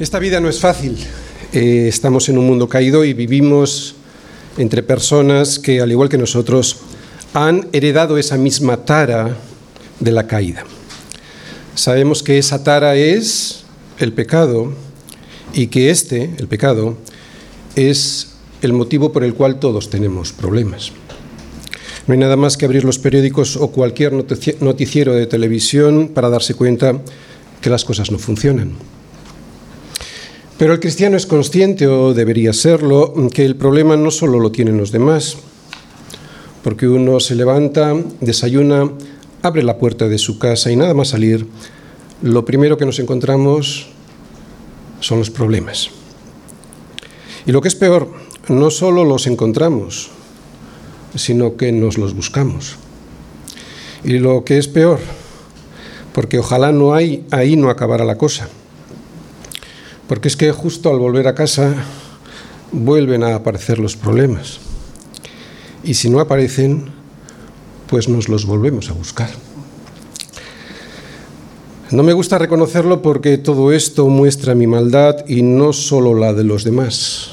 Esta vida no es fácil. Eh, estamos en un mundo caído y vivimos entre personas que, al igual que nosotros, han heredado esa misma tara de la caída. Sabemos que esa tara es el pecado y que este, el pecado, es el motivo por el cual todos tenemos problemas. No hay nada más que abrir los periódicos o cualquier noticiero de televisión para darse cuenta que las cosas no funcionan. Pero el cristiano es consciente, o debería serlo, que el problema no solo lo tienen los demás, porque uno se levanta, desayuna, abre la puerta de su casa y nada más salir, lo primero que nos encontramos son los problemas. Y lo que es peor, no solo los encontramos, sino que nos los buscamos. Y lo que es peor, porque ojalá no hay, ahí no acabara la cosa. Porque es que justo al volver a casa vuelven a aparecer los problemas. Y si no aparecen, pues nos los volvemos a buscar. No me gusta reconocerlo porque todo esto muestra mi maldad y no solo la de los demás,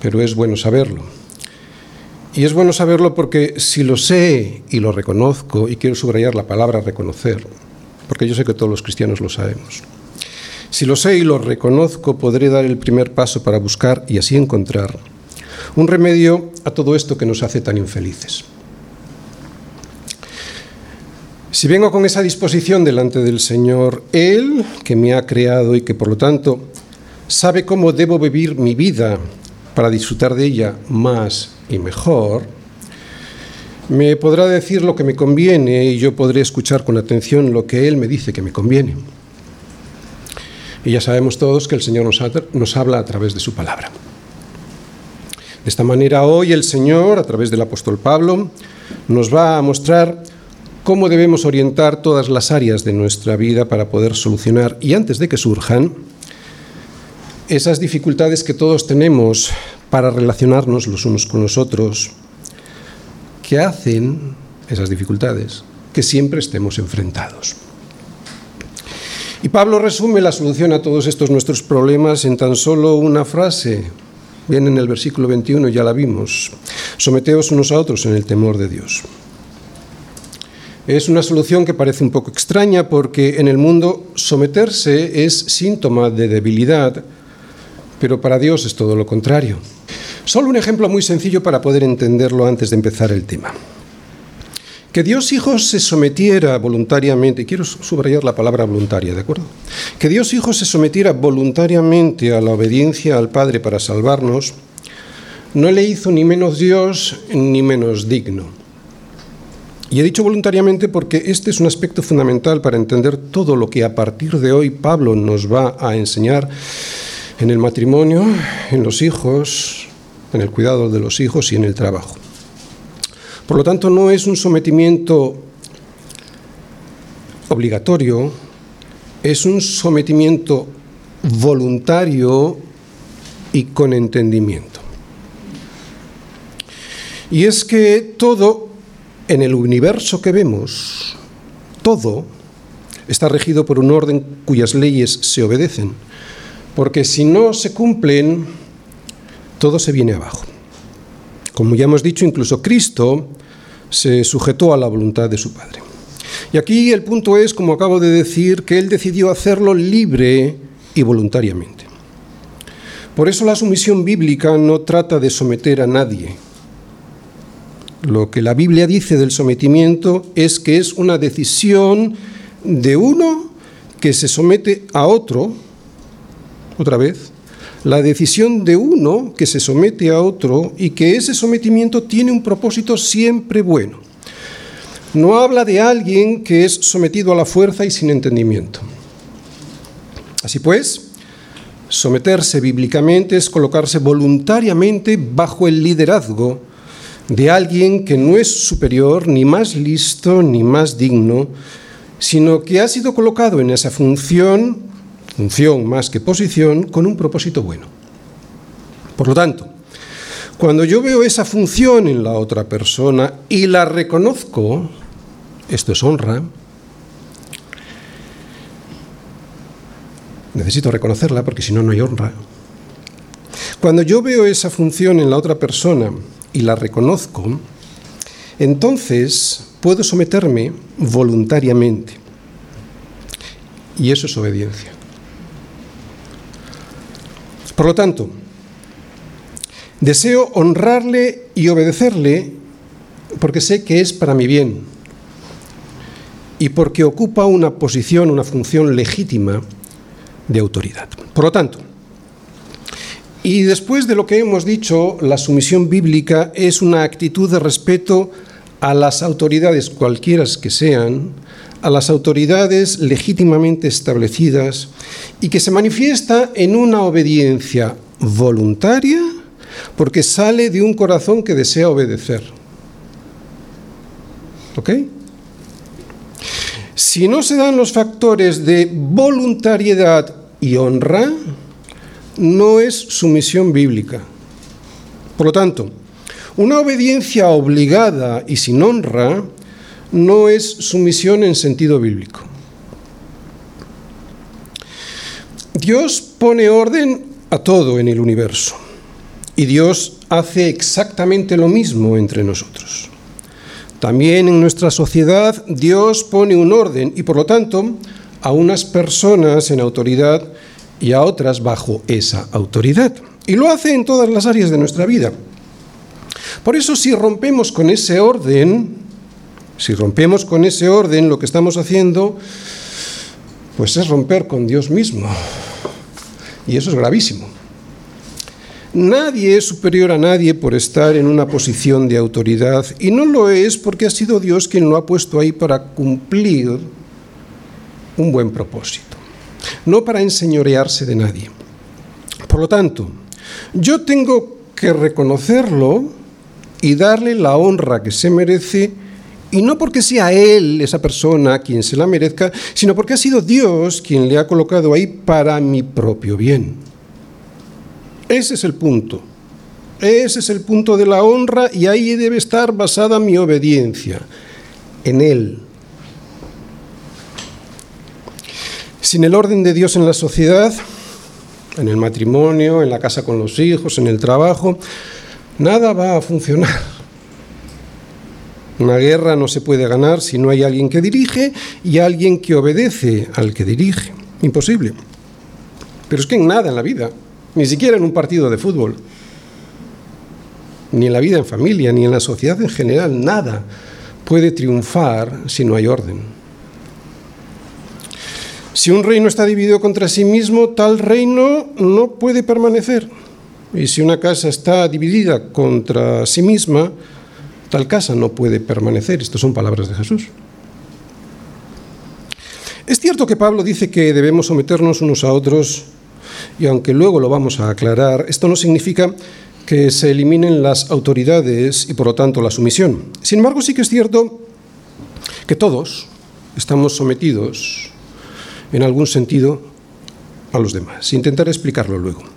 pero es bueno saberlo. Y es bueno saberlo porque si lo sé y lo reconozco, y quiero subrayar la palabra reconocer, porque yo sé que todos los cristianos lo sabemos, si lo sé y lo reconozco, podré dar el primer paso para buscar y así encontrar un remedio a todo esto que nos hace tan infelices. Si vengo con esa disposición delante del Señor, Él, que me ha creado y que por lo tanto sabe cómo debo vivir mi vida para disfrutar de ella más y mejor, me podrá decir lo que me conviene y yo podré escuchar con atención lo que Él me dice que me conviene. Y ya sabemos todos que el Señor nos, habla a través de su palabra. De esta manera hoy el Señor, a través del apóstol Pablo, nos va a mostrar cómo debemos orientar todas las áreas de nuestra vida para poder solucionar, y antes de que surjan, esas dificultades que todos tenemos para relacionarnos los unos con los otros, que hacen esas dificultades que siempre estemos enfrentados. Y Pablo resume la solución a todos estos nuestros problemas en tan solo una frase. Viene en el versículo 21, ya la vimos. Someteos unos a otros en el temor de Dios. Es una solución que parece un poco extraña porque en el mundo someterse es síntoma de debilidad, pero para Dios es todo lo contrario. Solo un ejemplo muy sencillo para poder entenderlo antes de empezar el tema. Que Dios Hijo se sometiera voluntariamente, quiero subrayar la palabra voluntaria, ¿de acuerdo? Que Dios Hijo se sometiera voluntariamente a la obediencia al Padre para salvarnos, no le hizo ni menos Dios ni menos digno. Y he dicho voluntariamente porque este es un aspecto fundamental para entender todo lo que a partir de hoy Pablo nos va a enseñar en el matrimonio, en los hijos, en el cuidado de los hijos y en el trabajo. Por lo tanto, no es un sometimiento obligatorio, es un sometimiento voluntario y con entendimiento. Y es que todo en el universo que vemos, todo está regido por un orden cuyas leyes se obedecen, porque si no se cumplen, todo se viene abajo. Como ya hemos dicho, incluso Cristo se sujetó a la voluntad de su Padre. Y aquí el punto es, como acabo de decir, que Él decidió hacerlo libre y voluntariamente. Por eso la sumisión bíblica no trata de someter a nadie, lo que la Biblia dice del sometimiento es que es una decisión de uno que se somete a otro, otra vez, la decisión de uno que se somete a otro y que ese sometimiento tiene un propósito siempre bueno. No habla de alguien que es sometido a la fuerza y sin entendimiento. Así pues, someterse bíblicamente es colocarse voluntariamente bajo el liderazgo de alguien que no es superior, ni más listo, ni más digno, sino que ha sido colocado en esa función, función más que posición, con un propósito bueno. Por lo tanto, cuando yo veo esa función en la otra persona y la reconozco, esto es honra, Necesito reconocerla porque si no, no hay honra. Cuando yo veo esa función en la otra persona y la reconozco, entonces puedo someterme voluntariamente. Y eso es obediencia. Por lo tanto, deseo honrarle y obedecerle porque sé que es para mi bien y porque ocupa una posición, una función legítima de autoridad. Por lo tanto, y después de lo que hemos dicho, la sumisión bíblica es una actitud de respeto a las autoridades, cualquiera que sean, a las autoridades legítimamente establecidas y que se manifiesta en una obediencia voluntaria porque sale de un corazón que desea obedecer. ¿Ok? Si no se dan los factores de voluntariedad y honra, no es sumisión bíblica. Por lo tanto, una obediencia obligada y sin honra no es sumisión en sentido bíblico. Dios pone orden a todo en el universo y Dios hace exactamente lo mismo entre nosotros. También en nuestra sociedad Dios pone un orden y por lo tanto a unas personas en autoridad y a otras bajo esa autoridad. Y lo hace en todas las áreas de nuestra vida. Por eso si rompemos con ese orden, si rompemos con ese orden, lo que estamos haciendo, pues es romper con Dios mismo. Y eso es gravísimo. Nadie es superior a nadie por estar en una posición de autoridad y no lo es porque ha sido Dios quien lo ha puesto ahí para cumplir un buen propósito, no para enseñorearse de nadie. Por lo tanto, yo tengo que reconocerlo y darle la honra que se merece, y no porque sea Él, esa persona, quien se la merezca, sino porque ha sido Dios quien le ha colocado ahí para mi propio bien. Ese es el punto. Ese es el punto de la honra y ahí debe estar basada mi obediencia, en Él. Sin el orden de Dios en la sociedad, en el matrimonio, en la casa con los hijos, en el trabajo, nada va a funcionar. Una guerra no se puede ganar si no hay alguien que dirige y alguien que obedece al que dirige. Imposible. Pero es que en nada en la vida, ni siquiera en un partido de fútbol, ni en la vida en familia, ni en la sociedad en general, nada puede triunfar si no hay orden. Si un reino está dividido contra sí mismo, tal reino no puede permanecer. Y si una casa está dividida contra sí misma, tal casa no puede permanecer. Estas son palabras de Jesús. Es cierto que Pablo dice que debemos someternos unos a otros, y aunque luego lo vamos a aclarar, esto no significa que se eliminen las autoridades y por lo tanto la sumisión. Sin embargo, sí que es cierto que todos estamos sometidos en algún sentido a los demás. Intentaré explicarlo luego.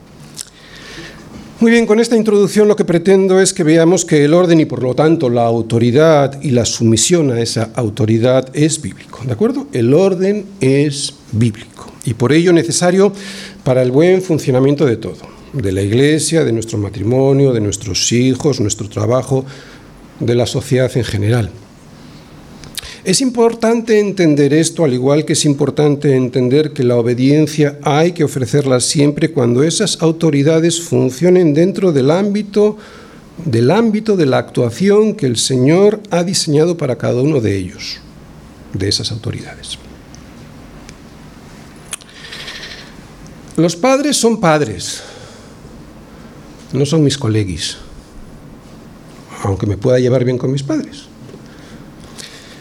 Muy bien, con esta introducción lo que pretendo es que veamos que el orden y por lo tanto la autoridad y la sumisión a esa autoridad es bíblico. ¿De acuerdo? El orden es bíblico y por ello necesario para el buen funcionamiento de todo, de la iglesia, de nuestro matrimonio, de nuestros hijos, nuestro trabajo, de la sociedad en general. Es importante entender esto, al igual que es importante entender que la obediencia hay que ofrecerla siempre cuando esas autoridades funcionen dentro del ámbito del ámbito de la actuación que el Señor ha diseñado para cada uno de ellos, de esas autoridades. Los padres son padres, no son mis colegis, aunque me pueda llevar bien con mis padres.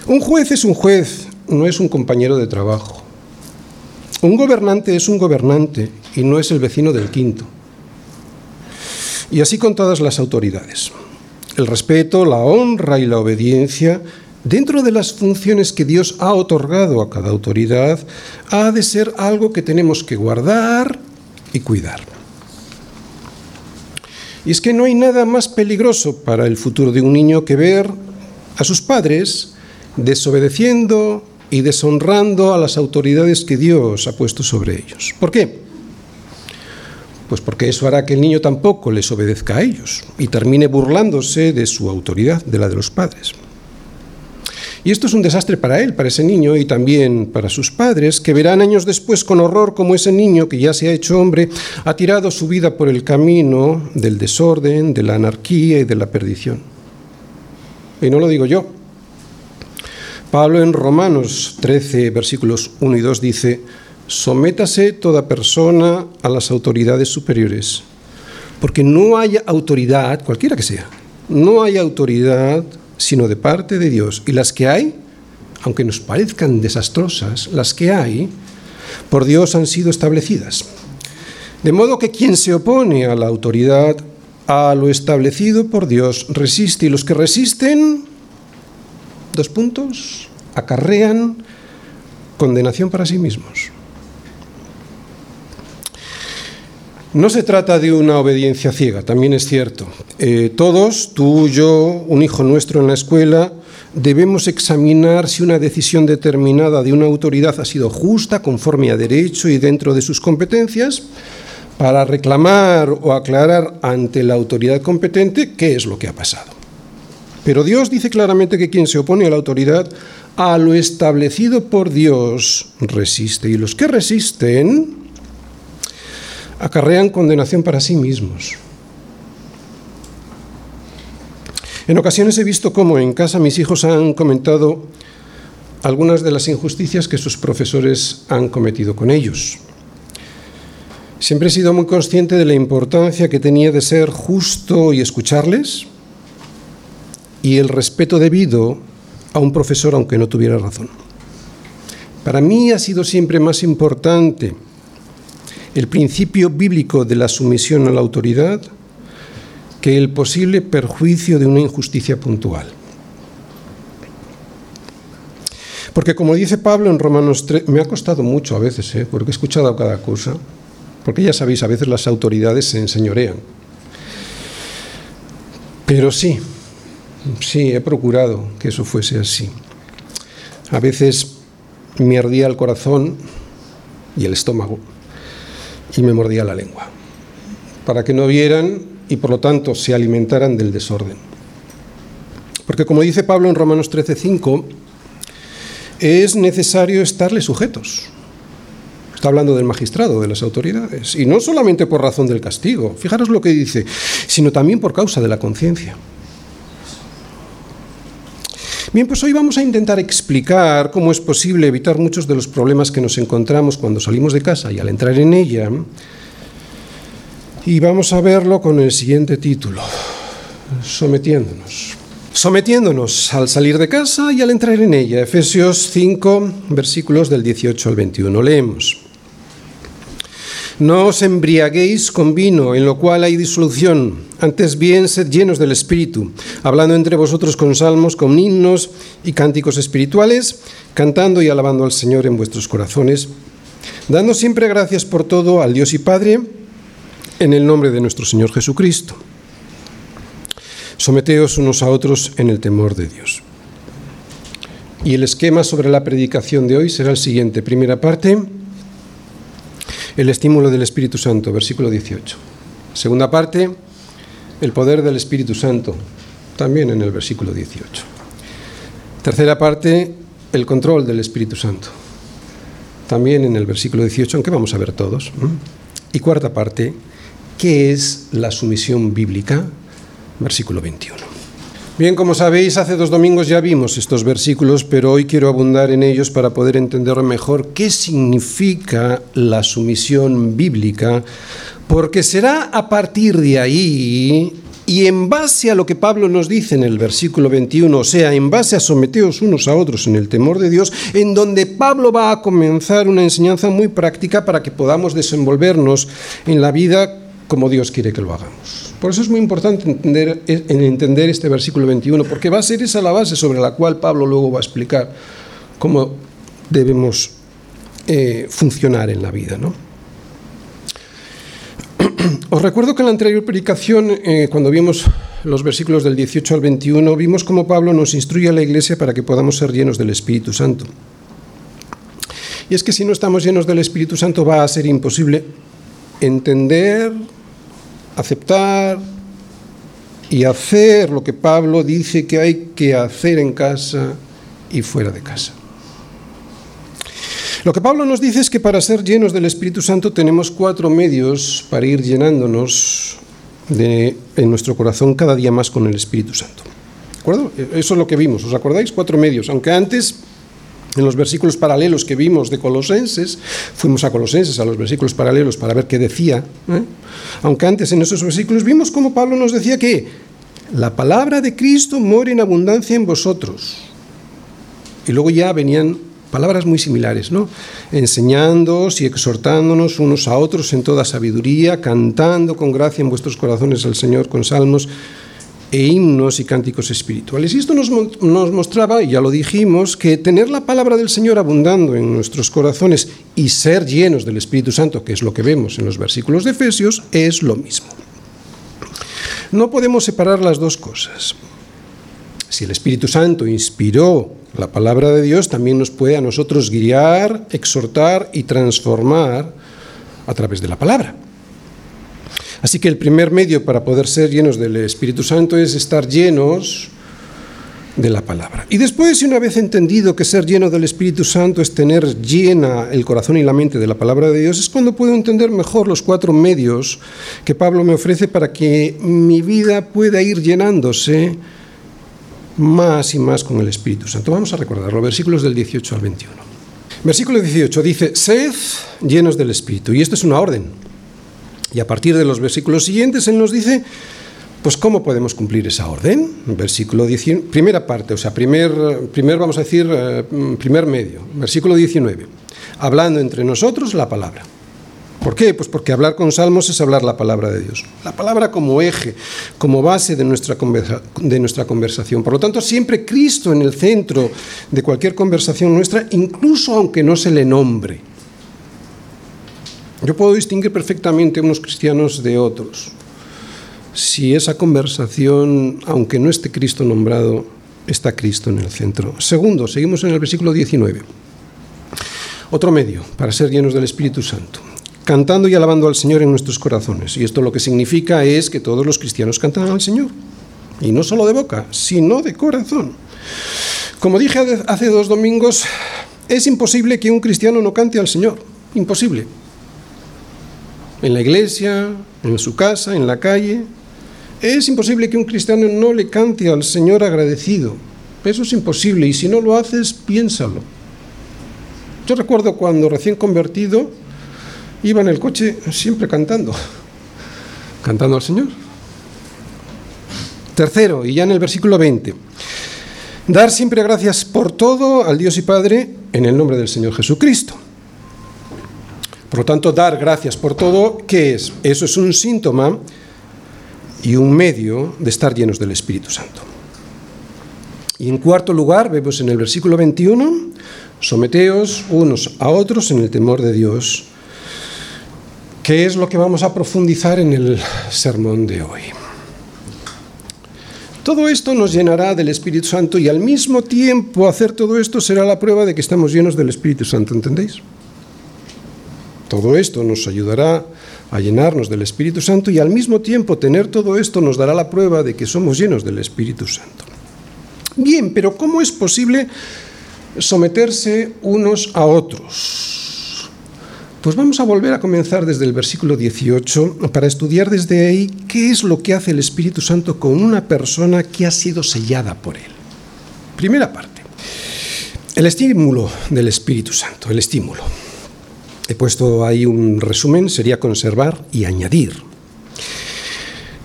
Un juez es un juez, no es un compañero de trabajo. Un gobernante es un gobernante y no es el vecino del quinto. Y así con todas las autoridades. El respeto, la honra y la obediencia, dentro de las funciones que Dios ha otorgado a cada autoridad, ha de ser algo que tenemos que guardar y cuidar. Y es que no hay nada más peligroso para el futuro de un niño que ver a sus padres desobedeciendo y deshonrando a las autoridades que Dios ha puesto sobre ellos. ¿Por qué? Pues porque eso hará que el niño tampoco les obedezca a ellos y termine burlándose de su autoridad, de la de los padres. Y esto es un desastre para él, para ese niño y también para sus padres, que verán años después con horror como ese niño que ya se ha hecho hombre ha tirado su vida por el camino del desorden, de la anarquía y de la perdición. Y no lo digo yo. Pablo en Romanos 13, versículos 1 y 2 dice, sométase toda persona a las autoridades superiores, porque no hay autoridad, cualquiera que sea, no hay autoridad sino de parte de Dios. Y las que hay, aunque nos parezcan desastrosas, las que hay, por Dios han sido establecidas. De modo que quien se opone a la autoridad, a lo establecido por Dios, resiste. Y los que resisten, dos puntos, acarrean condenación para sí mismos. No se trata de una obediencia ciega, también es cierto. Eh, todos, tú, yo, un hijo nuestro en la escuela, debemos examinar si una decisión determinada de una autoridad ha sido justa, conforme a derecho y dentro de sus competencias, para reclamar o aclarar ante la autoridad competente qué es lo que ha pasado. Pero Dios dice claramente que quien se opone a la autoridad, a lo establecido por Dios, resiste. Y los que resisten, acarrean condenación para sí mismos. En ocasiones he visto cómo en casa mis hijos han comentado algunas de las injusticias que sus profesores han cometido con ellos. Siempre he sido muy consciente de la importancia que tenía de ser justo y escucharles y el respeto debido a un profesor aunque no tuviera razón. Para mí ha sido siempre más importante el principio bíblico de la sumisión a la autoridad que el posible perjuicio de una injusticia puntual. Porque como dice Pablo en Romanos 3, me ha costado mucho a veces, ¿eh? porque he escuchado cada cosa, porque ya sabéis, a veces las autoridades se enseñorean. Pero sí, sí, he procurado que eso fuese así. A veces me ardía el corazón y el estómago y me mordía la lengua, para que no vieran y por lo tanto se alimentaran del desorden. Porque como dice Pablo en Romanos 13:5, es necesario estarle sujetos. Está hablando del magistrado, de las autoridades, y no solamente por razón del castigo, fijaros lo que dice, sino también por causa de la conciencia. Bien, pues hoy vamos a intentar explicar cómo es posible evitar muchos de los problemas que nos encontramos cuando salimos de casa y al entrar en ella. Y vamos a verlo con el siguiente título, sometiéndonos. Sometiéndonos al salir de casa y al entrar en ella. Efesios 5, versículos del 18 al 21. Leemos. No os embriaguéis con vino, en lo cual hay disolución. Antes bien, sed llenos del Espíritu, hablando entre vosotros con salmos, con himnos y cánticos espirituales, cantando y alabando al Señor en vuestros corazones, dando siempre gracias por todo al Dios y Padre, en el nombre de nuestro Señor Jesucristo. Someteos unos a otros en el temor de Dios. Y el esquema sobre la predicación de hoy será el siguiente. Primera parte, el estímulo del Espíritu Santo, versículo 18. Segunda parte, el poder del Espíritu Santo, también en el versículo 18. Tercera parte, el control del Espíritu Santo, también en el versículo 18, aunque vamos a ver todos. Y cuarta parte, ¿qué es la sumisión bíblica? Versículo 21. Bien, como sabéis, hace dos domingos ya vimos estos versículos, pero hoy quiero abundar en ellos para poder entender mejor qué significa la sumisión bíblica, porque será a partir de ahí y en base a lo que Pablo nos dice en el versículo 21, o sea, en base a someteos unos a otros en el temor de Dios, en donde Pablo va a comenzar una enseñanza muy práctica para que podamos desenvolvernos en la vida como Dios quiere que lo hagamos. Por eso es muy importante entender, entender este versículo 21, porque va a ser esa la base sobre la cual Pablo luego va a explicar cómo debemos eh, funcionar en la vida. ¿no? Os recuerdo que en la anterior predicación, eh, cuando vimos los versículos del 18 al 21, vimos cómo Pablo nos instruye a la iglesia para que podamos ser llenos del Espíritu Santo. Y es que si no estamos llenos del Espíritu Santo va a ser imposible entender, aceptar y hacer lo que Pablo dice que hay que hacer en casa y fuera de casa. Lo que Pablo nos dice es que para ser llenos del Espíritu Santo tenemos cuatro medios para ir llenándonos de, en nuestro corazón cada día más con el Espíritu Santo. ¿De acuerdo? Eso es lo que vimos, ¿os acordáis? Cuatro medios, aunque antes en los versículos paralelos que vimos de Colosenses, fuimos a Colosenses, a los versículos paralelos, para ver qué decía. ¿eh? Aunque antes en esos versículos vimos cómo Pablo nos decía que la palabra de Cristo muere en abundancia en vosotros. Y luego ya venían palabras muy similares, ¿no? Enseñándoos y exhortándonos unos a otros en toda sabiduría, cantando con gracia en vuestros corazones al Señor con salmos e himnos y cánticos espirituales. Y esto nos, nos, mostraba, y ya lo dijimos, que tener la palabra del Señor abundando en nuestros corazones y ser llenos del Espíritu Santo, que es lo que vemos en los versículos de Efesios, es lo mismo. No podemos separar las dos cosas. Si el Espíritu Santo inspiró la palabra de Dios, también nos puede a nosotros guiar, exhortar y transformar a través de la palabra. Así que el primer medio para poder ser llenos del Espíritu Santo es estar llenos de la palabra. Y después, una vez entendido que ser lleno del Espíritu Santo es tener llena el corazón y la mente de la palabra de Dios, es cuando puedo entender mejor los cuatro medios que Pablo me ofrece para que mi vida pueda ir llenándose más y más con el Espíritu Santo. Vamos a recordarlo, versículos del 18 al 21. Versículo 18 dice, sed llenos del Espíritu. Y esto es una orden. Y a partir de los versículos siguientes, Él nos dice, pues ¿cómo podemos cumplir esa orden? Versículo 19, primera parte, o sea, primer, primer vamos a decir, eh, primer medio. Versículo 19, hablando entre nosotros la palabra. ¿Por qué? Pues porque hablar con salmos es hablar la palabra de Dios. La palabra como eje, como base de nuestra, conversa, de nuestra conversación. Por lo tanto, siempre Cristo en el centro de cualquier conversación nuestra, incluso aunque no se le nombre. Yo puedo distinguir perfectamente unos cristianos de otros. Si esa conversación, aunque no esté Cristo nombrado, está Cristo en el centro. Segundo, seguimos en el versículo 19. Otro medio para ser llenos del Espíritu Santo cantando y alabando al Señor en nuestros corazones. Y esto lo que significa es que todos los cristianos cantan al Señor. Y no solo de boca, sino de corazón. Como dije hace dos domingos, es imposible que un cristiano no cante al Señor. Imposible. En la iglesia, en su casa, en la calle. Es imposible que un cristiano no le cante al Señor agradecido. Eso es imposible y si no lo haces, piénsalo. Yo recuerdo cuando recién convertido, iba en el coche siempre cantando, cantando al Señor. Tercero, y ya en el versículo 20, dar siempre gracias por todo al Dios y Padre en el nombre del Señor Jesucristo. Por lo tanto, dar gracias por todo, ¿qué es? Eso es un síntoma y un medio de estar llenos del Espíritu Santo. Y en cuarto lugar, vemos en el versículo 21, someteos unos a otros en el temor de Dios ¿Qué es lo que vamos a profundizar en el sermón de hoy? Todo esto nos llenará del Espíritu Santo y al mismo tiempo hacer todo esto será la prueba de que estamos llenos del Espíritu Santo, ¿entendéis? Todo esto nos ayudará a llenarnos del Espíritu Santo y al mismo tiempo tener todo esto nos dará la prueba de que somos llenos del Espíritu Santo. Bien, pero ¿cómo es posible someterse unos a otros? Pues vamos a volver a comenzar desde el versículo 18 para estudiar desde ahí qué es lo que hace el Espíritu Santo con una persona que ha sido sellada por él. Primera parte. El estímulo del Espíritu Santo, el estímulo. He puesto ahí un resumen, sería conservar y añadir.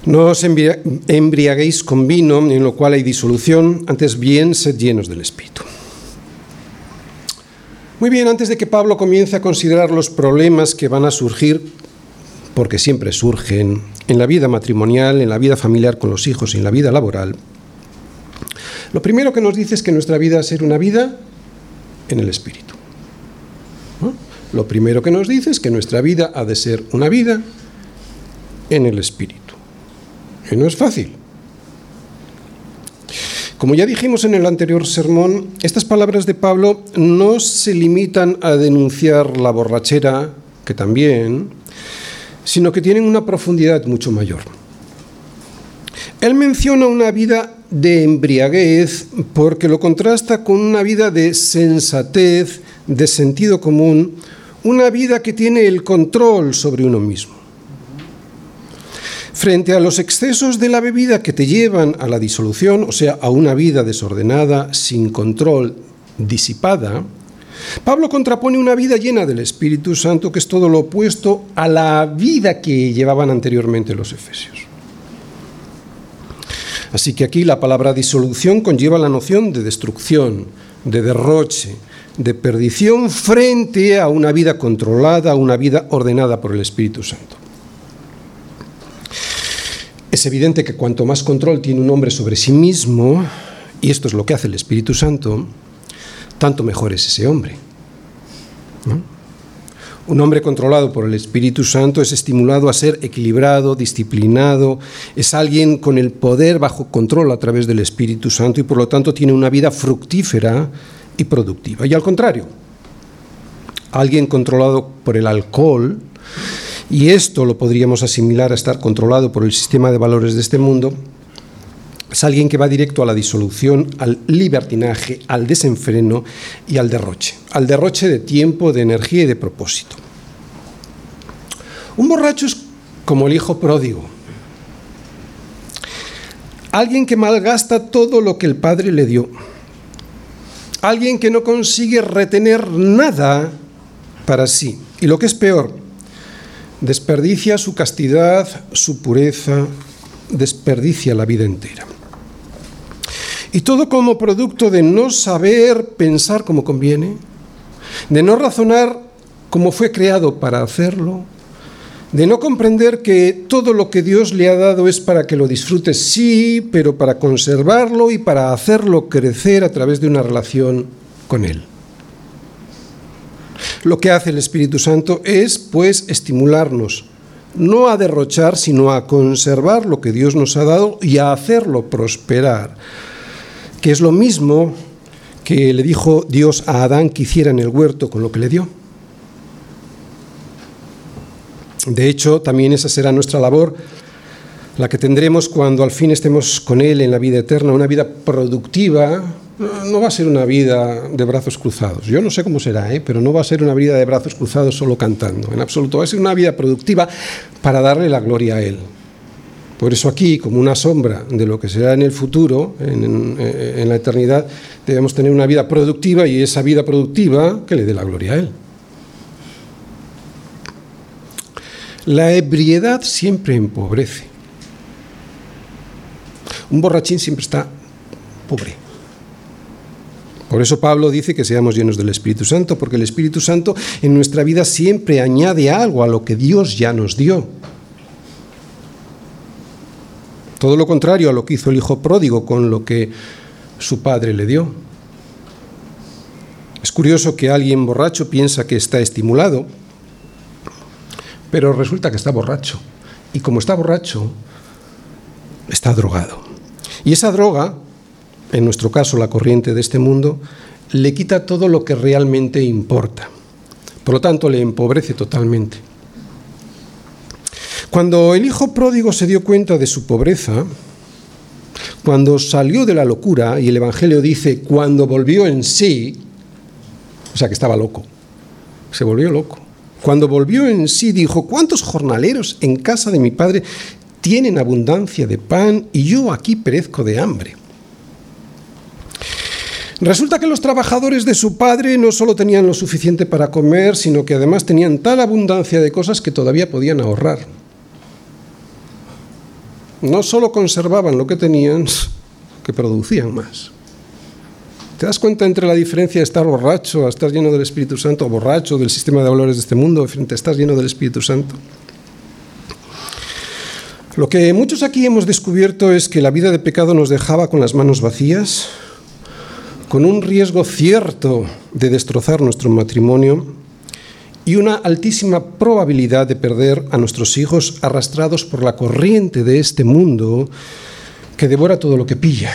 No os embriaguéis con vino, en lo cual hay disolución, antes bien sed llenos del Espíritu. Muy bien, antes de que Pablo comience a considerar los problemas que van a surgir, porque siempre surgen, en la vida matrimonial, en la vida familiar con los hijos y en la vida laboral, lo primero que nos dice es que nuestra vida va a ser una vida en el Espíritu. Lo primero que nos dice es que nuestra vida ha de ser una vida en el Espíritu. Que no es fácil. Como ya dijimos en el anterior sermón, estas palabras de Pablo no se limitan a denunciar la borrachera, que también, sino que tienen una profundidad mucho mayor. Él menciona una vida de embriaguez porque lo contrasta con una vida de sensatez, de sentido común, una vida que tiene el control sobre uno mismo. Frente a los excesos de la bebida que te llevan a la disolución, o sea, a una vida desordenada, sin control, disipada, Pablo contrapone una vida llena del Espíritu Santo, que es todo lo opuesto a la vida que llevaban anteriormente los efesios. Así que aquí la palabra disolución conlleva la noción de destrucción, de derroche, de perdición frente a una vida controlada, a una vida ordenada por el Espíritu Santo. Es evidente que cuanto más control tiene un hombre sobre sí mismo, y esto es lo que hace el Espíritu Santo, tanto mejor es ese hombre. Un hombre controlado por el Espíritu Santo es estimulado a ser equilibrado, disciplinado, es alguien con el poder bajo control a través del Espíritu Santo y por lo tanto tiene una vida fructífera y productiva. Y al contrario, alguien controlado por el alcohol, y esto lo podríamos asimilar a estar controlado por el sistema de valores de este mundo, es alguien que va directo a la disolución, al libertinaje, al desenfreno y al derroche, al derroche de tiempo, de energía y de propósito. Un borracho es como el hijo pródigo, alguien que malgasta todo lo que el padre le dio, alguien que no consigue retener nada para sí, y lo que es peor, desperdicia su castidad, su pureza, desperdicia la vida entera. Y todo como producto de no saber pensar como conviene, de no razonar como fue creado para hacerlo, de no comprender que todo lo que Dios le ha dado es para que lo disfrute, sí, pero para conservarlo y para hacerlo crecer a través de una relación con Él. Lo que hace el Espíritu Santo es, pues, estimularnos, no a derrochar, sino a conservar lo que Dios nos ha dado y a hacerlo prosperar, que es lo mismo que le dijo Dios a Adán que hiciera en el huerto con lo que le dio. De hecho, también esa será nuestra labor, la que tendremos cuando al fin estemos con Él en la vida eterna, una vida productiva, no va a ser una vida de brazos cruzados. Yo no sé cómo será, ¿eh? pero no va a ser una vida de brazos cruzados solo cantando, en absoluto. Va a ser una vida productiva para darle la gloria a Él. Por eso aquí, como una sombra de lo que será en el futuro, en, en la eternidad, debemos tener una vida productiva y esa vida productiva que le dé la gloria a Él. La ebriedad siempre empobrece. Un borrachín siempre está pobre. Por eso Pablo dice que seamos llenos del Espíritu Santo, porque el Espíritu Santo en nuestra vida siempre añade algo a lo que Dios ya nos dio. Todo lo contrario a lo que hizo el Hijo pródigo con lo que su padre le dio. Es curioso que alguien borracho piensa que está estimulado, pero resulta que está borracho. Y como está borracho, está drogado. Y esa droga en nuestro caso la corriente de este mundo, le quita todo lo que realmente importa. Por lo tanto, le empobrece totalmente. Cuando el hijo pródigo se dio cuenta de su pobreza, cuando salió de la locura, y el Evangelio dice, cuando volvió en sí, o sea que estaba loco, se volvió loco. Cuando volvió en sí dijo, ¿cuántos jornaleros en casa de mi padre tienen abundancia de pan y yo aquí perezco de hambre? Resulta que los trabajadores de su padre no solo tenían lo suficiente para comer, sino que además tenían tal abundancia de cosas que todavía podían ahorrar. No solo conservaban lo que tenían, que producían más. ¿Te das cuenta entre la diferencia de estar borracho a estar lleno del Espíritu Santo, borracho del sistema de valores de este mundo, frente a estar lleno del Espíritu Santo? Lo que muchos aquí hemos descubierto es que la vida de pecado nos dejaba con las manos vacías, con un riesgo cierto de destrozar nuestro matrimonio y una altísima probabilidad de perder a nuestros hijos arrastrados por la corriente de este mundo que devora todo lo que pilla.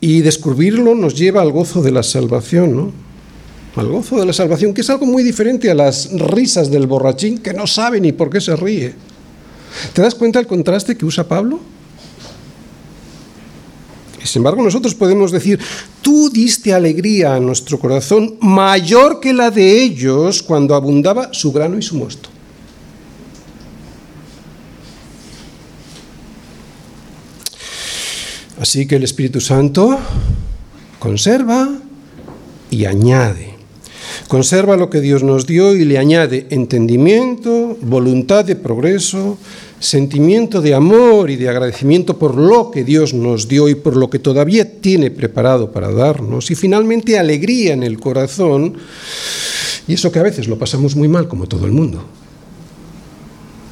Y descubrirlo nos lleva al gozo de la salvación, ¿no? Al gozo de la salvación, que es algo muy diferente a las risas del borrachín que no sabe ni por qué se ríe. ¿Te das cuenta del contraste que usa Pablo? Sin embargo, nosotros podemos decir, tú diste alegría a nuestro corazón mayor que la de ellos cuando abundaba su grano y su mosto. Así que el Espíritu Santo conserva y añade. Conserva lo que Dios nos dio y le añade entendimiento, voluntad de progreso, sentimiento de amor y de agradecimiento por lo que Dios nos dio y por lo que todavía tiene preparado para darnos, y finalmente alegría en el corazón, y eso que a veces lo pasamos muy mal como todo el mundo.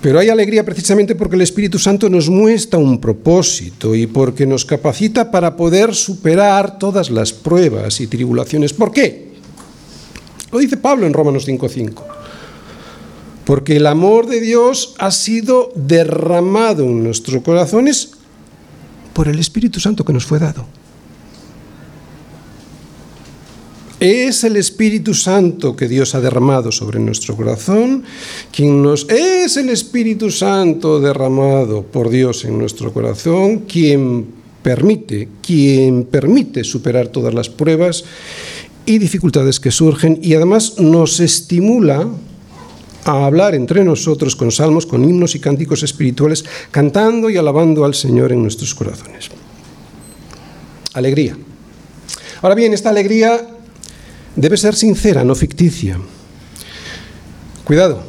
Pero hay alegría precisamente porque el Espíritu Santo nos muestra un propósito y porque nos capacita para poder superar todas las pruebas y tribulaciones. ¿Por qué? Lo dice Pablo en Romanos 5:5. Porque el amor de Dios ha sido derramado en nuestros corazones por el Espíritu Santo que nos fue dado. Es el Espíritu Santo que Dios ha derramado sobre nuestro corazón, quien nos es el Espíritu Santo derramado por Dios en nuestro corazón, quien permite, quien permite superar todas las pruebas y dificultades que surgen y además nos estimula a hablar entre nosotros con salmos, con himnos y cánticos espirituales, cantando y alabando al Señor en nuestros corazones. Alegría. Ahora bien, esta alegría debe ser sincera, no ficticia. Cuidado,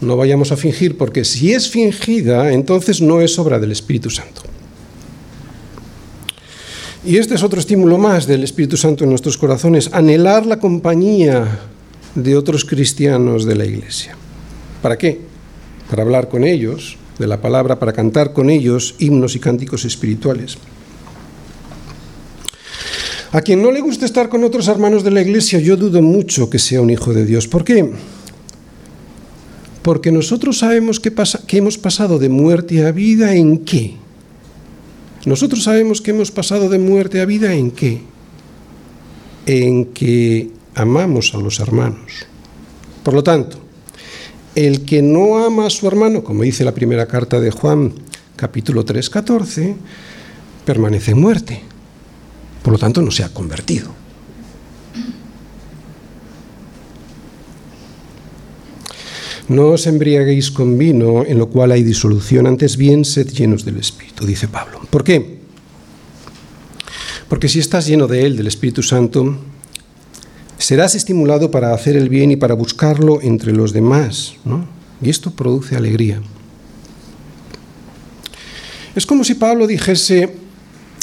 no vayamos a fingir, porque si es fingida, entonces no es obra del Espíritu Santo. Y este es otro estímulo más del Espíritu Santo en nuestros corazones, anhelar la compañía de otros cristianos de la Iglesia. ¿Para qué? Para hablar con ellos de la palabra, para cantar con ellos himnos y cánticos espirituales. A quien no le gusta estar con otros hermanos de la iglesia, yo dudo mucho que sea un hijo de Dios. ¿Por qué? Porque nosotros sabemos que, hemos pasado de muerte a vida en qué. Nosotros sabemos que hemos pasado de muerte a vida en qué. En que amamos a los hermanos. Por lo tanto, el que no ama a su hermano, como dice la primera carta de Juan, capítulo 3, 14, permanece muerte. Por lo tanto, no se ha convertido. No os embriaguéis con vino, en lo cual hay disolución, antes bien sed llenos del Espíritu, dice Pablo. ¿Por qué? Porque si estás lleno de Él, del Espíritu Santo, serás estimulado para hacer el bien y para buscarlo entre los demás, ¿no? Y esto produce alegría. Es como si Pablo dijese,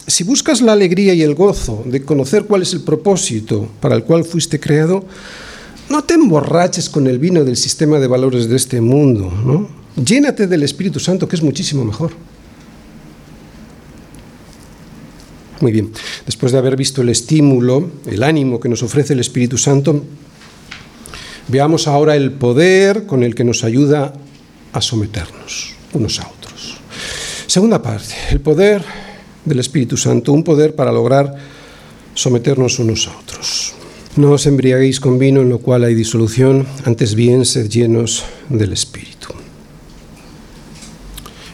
si buscas la alegría y el gozo de conocer cuál es el propósito para el cual fuiste creado, no te emborraches con el vino del sistema de valores de este mundo, ¿no? Llénate del Espíritu Santo, que es muchísimo mejor. Muy bien, después de haber visto el estímulo, el ánimo que nos ofrece el Espíritu Santo, veamos ahora el poder con el que nos ayuda a someternos unos a otros. Segunda parte, el poder del Espíritu Santo, un poder para lograr someternos unos a otros. No os embriaguéis con vino en lo cual hay disolución, antes bien sed llenos del Espíritu.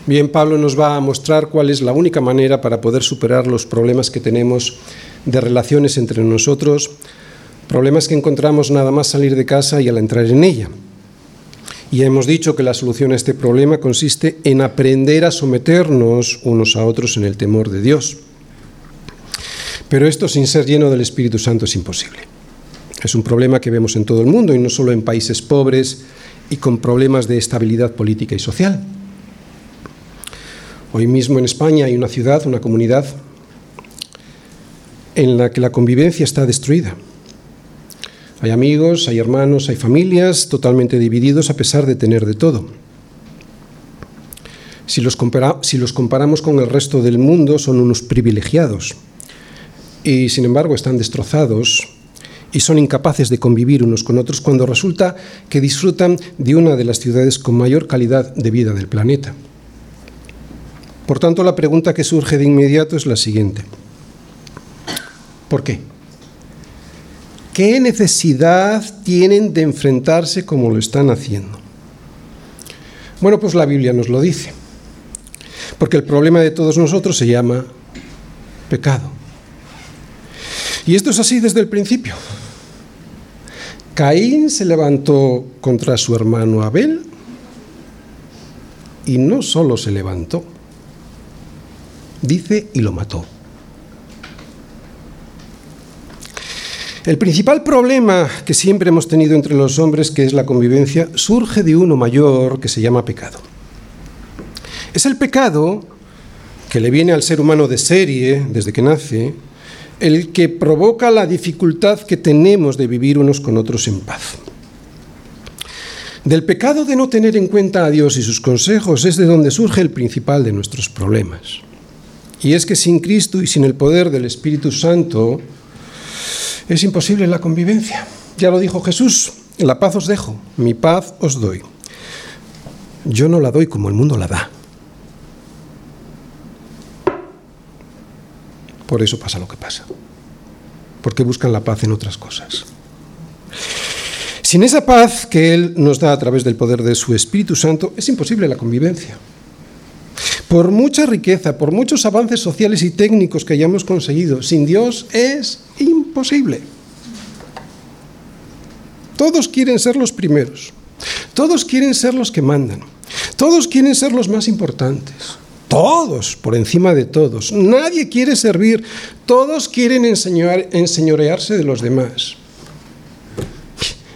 Bien, Pablo nos va a mostrar cuál es la única manera para poder superar los problemas que tenemos de relaciones entre nosotros, problemas que encontramos nada más salir de casa y al entrar en ella. Y hemos dicho que la solución a este problema consiste en aprender a someternos unos a otros en el temor de Dios. Pero esto sin ser lleno del Espíritu Santo es imposible. Es un problema que vemos en todo el mundo y no solo en países pobres y con problemas de estabilidad política y social. Hoy mismo en España hay una ciudad, una comunidad, en la que la convivencia está destruida hay amigos, hay hermanos, hay familias totalmente divididos a pesar de tener de todo. Si los, comparamos con el resto del mundo, son unos privilegiados. Y sin embargo están destrozados y son incapaces de convivir unos con otros cuando resulta que disfrutan de una de las ciudades con mayor calidad de vida del planeta. Por tanto, la pregunta que surge de inmediato es la siguiente. ¿Por qué? ¿Qué necesidad tienen de enfrentarse como lo están haciendo? Bueno, pues la Biblia nos lo dice. Porque el problema de todos nosotros se llama pecado. Y esto es así desde el principio. Caín se levantó contra su hermano Abel y no solo se levantó, dice y lo mató. El principal problema que siempre hemos tenido entre los hombres, que es la convivencia, surge de uno mayor que se llama pecado. Es el pecado que le viene al ser humano de serie desde que nace, el que provoca la dificultad que tenemos de vivir unos con otros en paz. Del pecado de no tener en cuenta a Dios y sus consejos es de donde surge el principal de nuestros problemas. Y es que sin Cristo y sin el poder del Espíritu Santo es imposible la convivencia. Ya lo dijo Jesús, la paz os dejo, mi paz os doy. Yo no la doy como el mundo la da. Por eso pasa lo que pasa. Porque buscan la paz en otras cosas. Sin esa paz que Él nos da a través del poder de su Espíritu Santo, es imposible la convivencia. Por mucha riqueza, por muchos avances sociales y técnicos que hayamos conseguido, sin Dios es imposible. Todos quieren ser los primeros. Todos quieren ser los que mandan. Todos quieren ser los más importantes. Todos, por encima de todos. Nadie quiere servir. Todos quieren enseñorearse de los demás.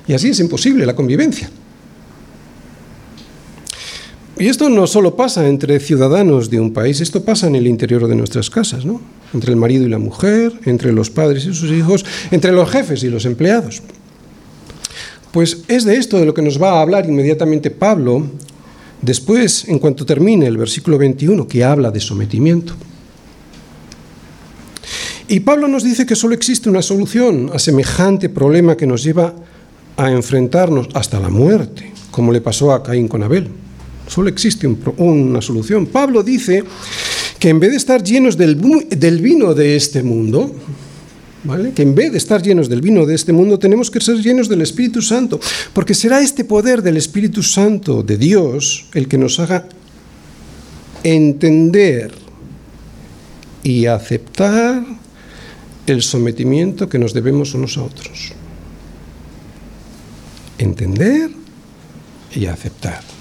Y así es imposible la convivencia. Y esto no solo pasa entre ciudadanos de un país, esto pasa en el interior de nuestras casas, ¿no? Entre el marido y la mujer, entre los padres y sus hijos, entre los jefes y los empleados. Pues es de esto de lo que nos va a hablar inmediatamente Pablo después, en cuanto termine el versículo 21, que habla de sometimiento. Y Pablo nos dice que solo existe una solución a semejante problema que nos lleva a enfrentarnos hasta la muerte, como le pasó a Caín con Abel. Solo existe una solución. Pablo dice que en vez de estar llenos del, vino de este mundo, ¿Vale? Que en vez de estar llenos del vino de este mundo, tenemos que ser llenos del Espíritu Santo, porque será este poder del Espíritu Santo de Dios el que nos haga entender y aceptar el sometimiento que nos debemos unos a otros. Entender y aceptar.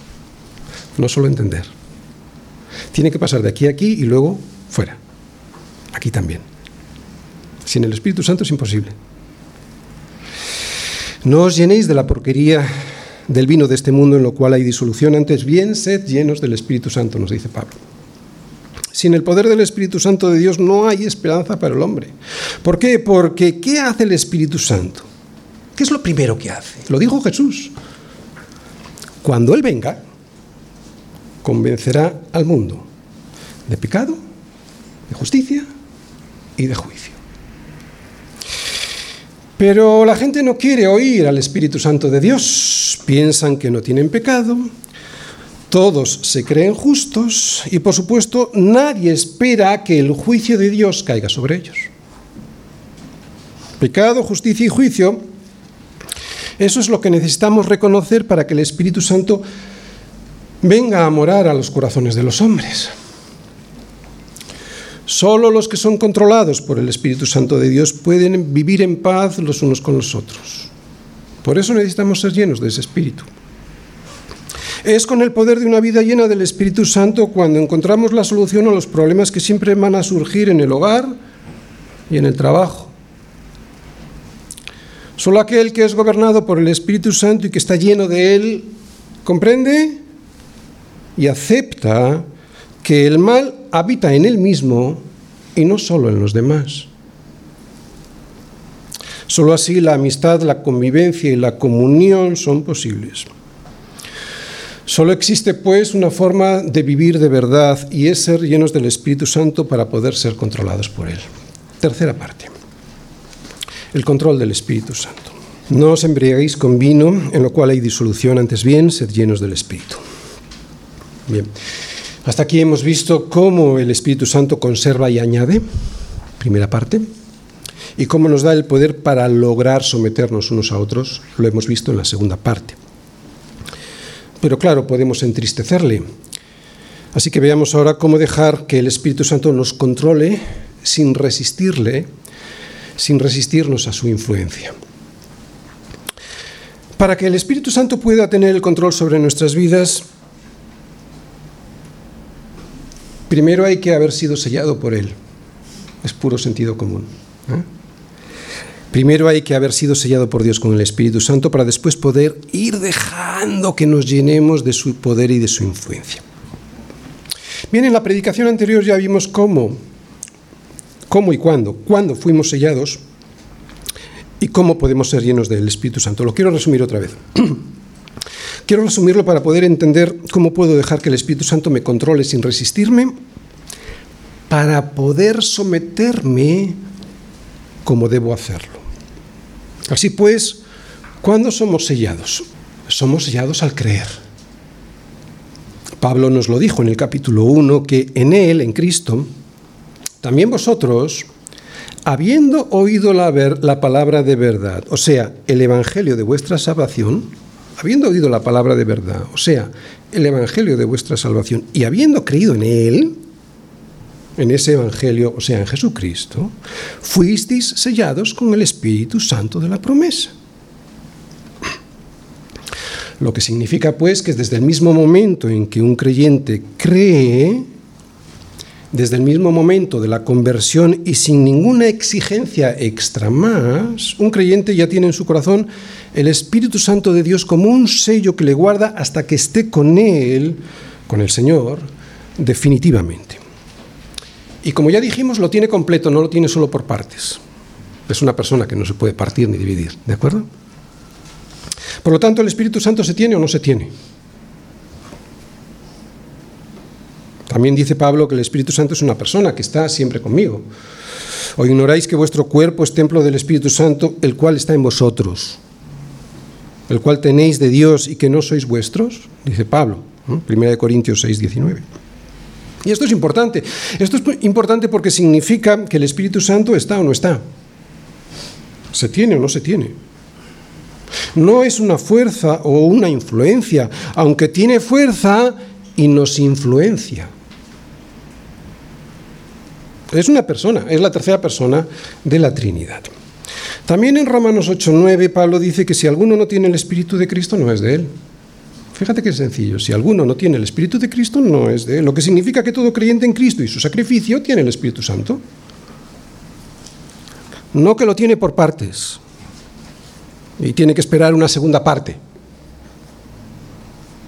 No solo entender. Tiene que pasar de aquí a aquí y luego fuera. Aquí también. Sin el Espíritu Santo es imposible. No os llenéis de la porquería del vino de este mundo en lo cual hay disolución, antes bien sed llenos del Espíritu Santo, nos dice Pablo. Sin el poder del Espíritu Santo de Dios no hay esperanza para el hombre. ¿Por qué? Porque ¿qué hace el Espíritu Santo? ¿Qué es lo primero que hace? Lo dijo Jesús. Cuando Él venga, convencerá al mundo de pecado, de justicia y de juicio. Pero la gente no quiere oír al Espíritu Santo de Dios. Piensan que no tienen pecado, todos se creen justos y por supuesto nadie espera que el juicio de Dios caiga sobre ellos. Pecado, justicia y juicio, eso es lo que necesitamos reconocer para que el Espíritu Santo venga a morar a los corazones de los hombres. Solo los que son controlados por el Espíritu Santo de Dios pueden vivir en paz los unos con los otros. Por eso necesitamos ser llenos de ese Espíritu. Es con el poder de una vida llena del Espíritu Santo cuando encontramos la solución a los problemas que siempre van a surgir en el hogar y en el trabajo. Solo aquel que es gobernado por el Espíritu Santo y que está lleno de él comprende y acepta que el mal habita en él mismo y no solo en los demás. Solo así la amistad, la convivencia y la comunión son posibles. Solo existe pues una forma de vivir de verdad y es ser llenos del Espíritu Santo para poder ser controlados por Él. Tercera parte. El control del Espíritu Santo. No os embriaguéis con vino, en lo cual hay disolución, antes bien, sed llenos del Espíritu. Bien. Hasta aquí hemos visto cómo el Espíritu Santo conserva y añade, primera parte, y cómo nos da el poder para lograr someternos unos a otros, lo hemos visto en la segunda parte. Pero claro, podemos entristecerle. Así que veamos ahora cómo dejar que el Espíritu Santo nos controle sin resistirle, sin resistirnos a su influencia. Para que el Espíritu Santo pueda tener el control sobre nuestras vidas, primero hay que haber sido sellado por Él. Es puro sentido común. ¿eh? Primero hay que haber sido sellado por Dios con el Espíritu Santo para después poder ir dejando que nos llenemos de su poder y de su influencia. Bien, en la predicación anterior ya vimos cómo, cómo y cuándo, cuándo fuimos sellados y cómo podemos ser llenos del Espíritu Santo. Lo quiero resumir otra vez. quiero resumirlo para poder entender cómo puedo dejar que el Espíritu Santo me controle sin resistirme, para poder someterme como debo hacerlo. Así pues, ¿cuándo somos sellados? Somos sellados al creer. Pablo nos lo dijo en el capítulo 1, que en Él, en Cristo, también vosotros, habiendo oído la, la palabra de verdad, o sea, el Evangelio de vuestra salvación, habiendo oído la palabra de verdad, o sea, el Evangelio de vuestra salvación, y habiendo creído en Él, en ese Evangelio, o sea, en Jesucristo, fuisteis sellados con el Espíritu Santo de la promesa. Lo que significa pues que desde el mismo momento en que un creyente cree, desde el mismo momento de la conversión y sin ninguna exigencia extra más, un creyente ya tiene en su corazón el Espíritu Santo de Dios como un sello que le guarda hasta que esté con Él, con el Señor, definitivamente. Y como ya dijimos, lo tiene completo, no lo tiene solo por partes. Es una persona que no se puede partir ni dividir, ¿de acuerdo? Por lo tanto, ¿el Espíritu Santo se tiene o no se tiene? También dice Pablo que el Espíritu Santo es una persona que está siempre conmigo. ¿O ignoráis que vuestro cuerpo es templo del Espíritu Santo, el cual está en vosotros? El cual tenéis de Dios y que no sois vuestros, dice Pablo, 1 Corintios 6, 19. Y esto es importante. Esto es importante porque significa que el Espíritu Santo está o no está. Se tiene o no se tiene. No es una fuerza o una influencia, aunque tiene fuerza y nos influencia. Es una persona, es la tercera persona de la Trinidad. También en Romanos 8:9 Pablo dice que si alguno no tiene el Espíritu de Cristo no es de él. Fíjate qué sencillo, si alguno no tiene el Espíritu de Cristo no es de él, lo que significa que todo creyente en Cristo y su sacrificio tiene el Espíritu Santo. No que lo tiene por partes y tiene que esperar una segunda parte,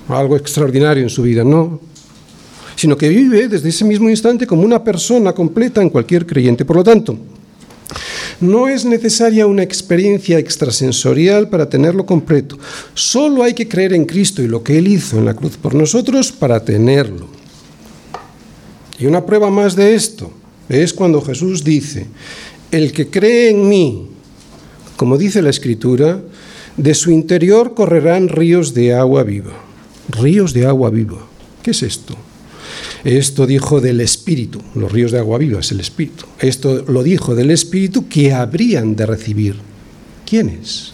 algo extraordinario en su vida, no, sino que vive desde ese mismo instante como una persona completa en cualquier creyente. Por lo tanto, no es necesaria una experiencia extrasensorial para tenerlo completo. Solo hay que creer en Cristo y lo que Él hizo en la cruz por nosotros para tenerlo. Y una prueba más de esto es cuando Jesús dice, el que cree en mí, como dice la Escritura, de su interior correrán ríos de agua viva. Ríos de agua viva. ¿Qué es esto? Esto dijo del Espíritu, los ríos de agua viva es el Espíritu. Esto lo dijo del Espíritu que habrían de recibir. ¿Quiénes?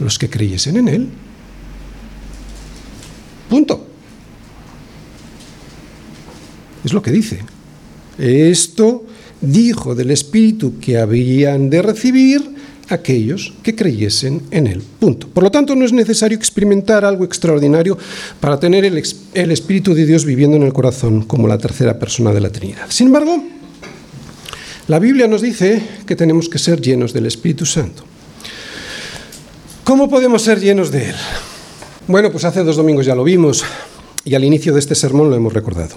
Los que creyesen en Él. Punto. Es lo que dice. Esto dijo del Espíritu que habrían de recibir aquellos que creyesen en Él. Punto. Por lo tanto, no es necesario experimentar algo extraordinario para tener el, el, Espíritu de Dios viviendo en el corazón como la tercera persona de la Trinidad. Sin embargo, la Biblia nos dice que tenemos que ser llenos del Espíritu Santo. ¿Cómo podemos ser llenos de Él? Bueno, pues hace dos domingos ya lo vimos y al inicio de este sermón lo hemos recordado.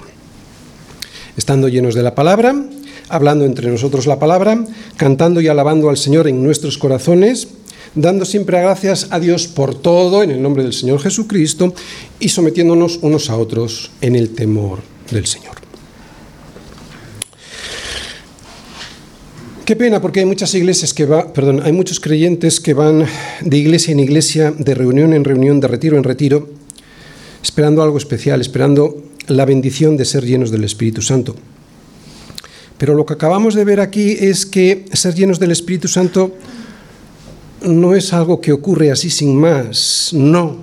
Estando llenos de la palabra, hablando entre nosotros la palabra, cantando y alabando al Señor en nuestros corazones, dando siempre gracias a Dios por todo en el nombre del Señor Jesucristo y sometiéndonos unos a otros en el temor del Señor. Qué pena porque hay muchas iglesias que va, perdón, hay muchos creyentes que van de iglesia en iglesia, de reunión en reunión, de retiro en retiro, esperando algo especial, esperando la bendición de ser llenos del Espíritu Santo. Pero lo que acabamos de ver aquí es que ser llenos del Espíritu Santo no es algo que ocurre así sin más, no.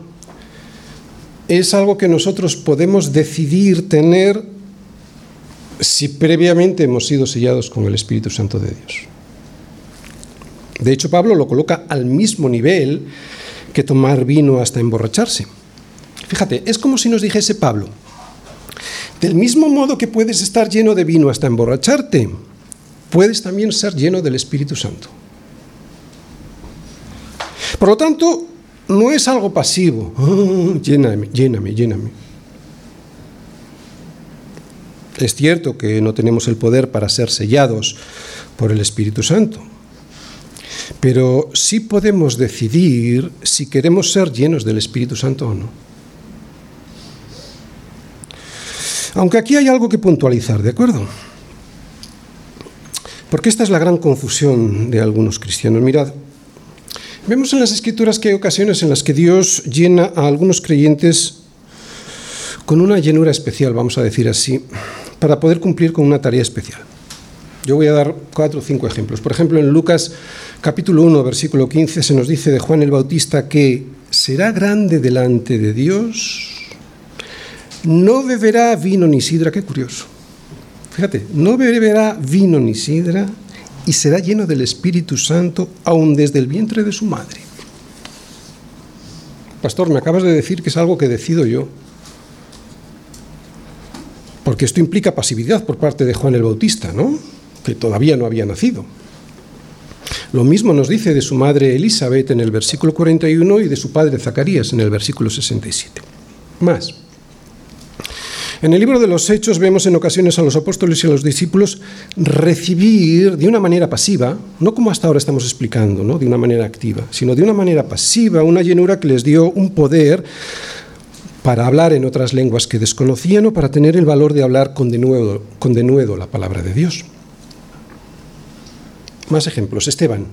Es algo que nosotros podemos decidir tener si previamente hemos sido sellados con el Espíritu Santo de Dios. De hecho, Pablo lo coloca al mismo nivel que tomar vino hasta emborracharse. Fíjate, es como si nos dijese Pablo, del mismo modo que puedes estar lleno de vino hasta emborracharte, puedes también ser lleno del Espíritu Santo. Por lo tanto, no es algo pasivo. Oh, lléname, lléname, lléname. Es cierto que no tenemos el poder para ser sellados por el Espíritu Santo, pero sí podemos decidir si queremos ser llenos del Espíritu Santo o no. Aunque aquí hay algo que puntualizar, ¿de acuerdo? Porque esta es la gran confusión de algunos cristianos. Mirad, vemos en las escrituras que hay ocasiones en las que Dios llena a algunos creyentes con una llenura especial, vamos a decir así, para poder cumplir con una tarea especial. Yo voy a dar cuatro o cinco ejemplos. Por ejemplo, en Lucas capítulo 1, versículo 15, se nos dice de Juan el Bautista que será grande delante de Dios no beberá vino ni sidra, qué curioso. Fíjate, no beberá vino ni sidra y será lleno del Espíritu Santo aún desde el vientre de su madre. Pastor, me acabas de decir que es algo que decido yo. Porque esto implica pasividad por parte de Juan el Bautista, ¿no? Que todavía no había nacido. Lo mismo nos dice de su madre Elizabeth en el versículo 41 y de su padre Zacarías en el versículo 67. Más. En el libro de los Hechos vemos en ocasiones a los apóstoles y a los discípulos recibir de una manera pasiva, no como hasta ahora estamos explicando, de una manera activa, sino de una manera pasiva, una llenura que les dio un poder para hablar en otras lenguas que desconocían o para tener el valor de hablar con denuedo, con denuedo la palabra de Dios. Más ejemplos. Esteban,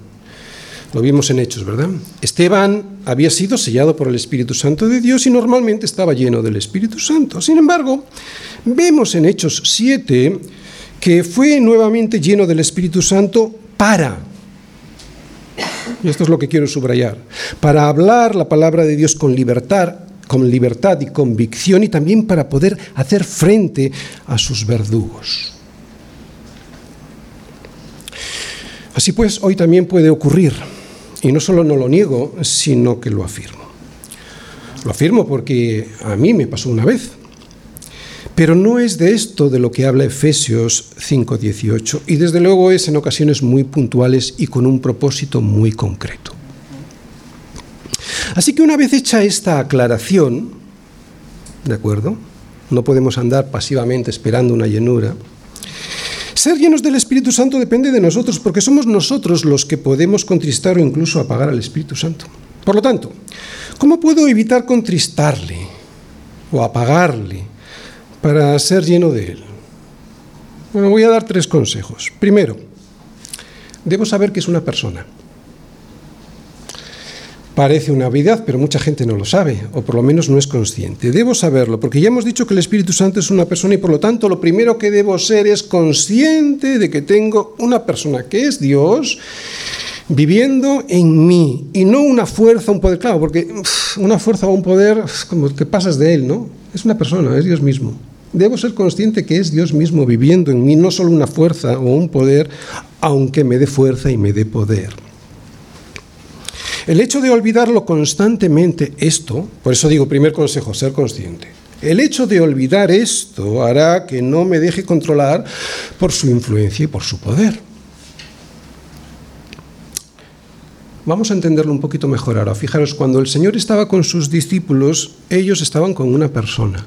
lo vimos en Hechos, ¿verdad? Esteban había sido sellado por el Espíritu Santo de Dios y normalmente estaba lleno del Espíritu Santo. Sin embargo, vemos en Hechos 7 que fue nuevamente lleno del Espíritu Santo para, y esto es lo que quiero subrayar, para hablar la palabra de Dios con libertad, con libertad y convicción y también para poder hacer frente a sus verdugos. Así pues, hoy también puede ocurrir y no solo no lo niego, sino que lo afirmo. Lo afirmo porque a mí me pasó una vez. Pero no es de esto de lo que habla Efesios 5:18 y desde luego es en ocasiones muy puntuales y con un propósito muy concreto. Así que una vez hecha esta aclaración, ¿de acuerdo? No podemos andar pasivamente esperando una llenura. Ser llenos del Espíritu Santo depende de nosotros, porque somos nosotros los que podemos contristar o incluso apagar al Espíritu Santo. Por lo tanto, ¿cómo puedo evitar contristarle o apagarle para ser lleno de él? Bueno, voy a dar tres consejos. Primero, debo saber que es una persona. Parece una obviedad, pero mucha gente no lo sabe, o por lo menos no es consciente. Debo saberlo, porque ya hemos dicho que el Espíritu Santo es una persona y por lo tanto lo primero que debo ser es consciente de que tengo una persona que es Dios viviendo en mí y no una fuerza, un poder, claro, porque una fuerza o un poder, como que pasas de él, ¿no? Es una persona, es Dios mismo. Debo ser consciente que es Dios mismo viviendo en mí, no solo una fuerza o un poder, aunque me dé fuerza y me dé poder. El hecho de olvidarlo constantemente, esto, por eso digo, primer consejo, ser consciente. El hecho de olvidar esto hará que no me deje controlar por su influencia y por su poder. Vamos a entenderlo un poquito mejor ahora. Fijaros, cuando el Señor estaba con sus discípulos, ellos estaban con una persona.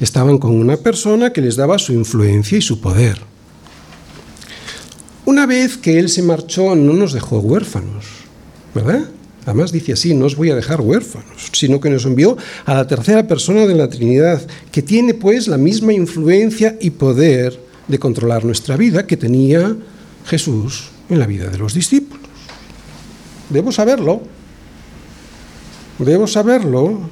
Estaban con una persona que les daba su influencia y su poder. Una vez que Él se marchó, no nos dejó huérfanos ¿verdad? Además dice así, no os voy a dejar huérfanos, sino que nos envió a la tercera persona de la Trinidad, que tiene pues la misma influencia y poder de controlar nuestra vida que tenía Jesús en la vida de los discípulos. Debo saberlo, debo saberlo,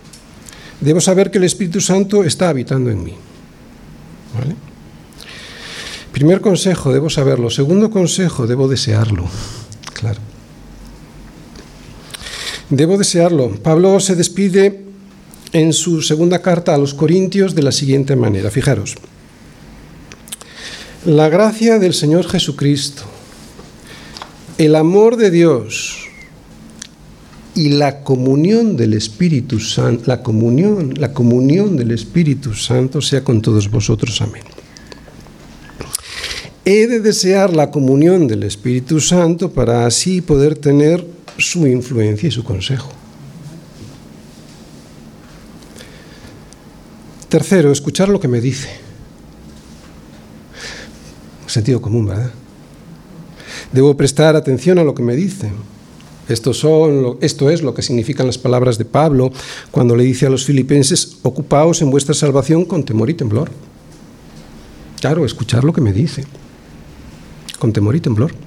debo saber que el Espíritu Santo está habitando en mí. Primer consejo, debo saberlo. Segundo consejo, debo desearlo. Claro. Debo desearlo. Pablo se despide en su segunda carta a los Corintios de la siguiente manera. Fijaros. La gracia del Señor Jesucristo, el amor de Dios y la comunión del Espíritu Santo, la comunión, la comunión del Espíritu Santo sea con todos vosotros. Amén. He de desear la comunión del Espíritu Santo para así poder tener su influencia y su consejo. Tercero, escuchar lo que me dice. Sentido común, ¿verdad? Debo prestar atención a lo que me dice. Esto, es lo que significan las palabras de Pablo cuando le dice a los filipenses, ocupaos en vuestra salvación con temor y temblor. Claro, escuchar lo que me dice, con temor y temblor.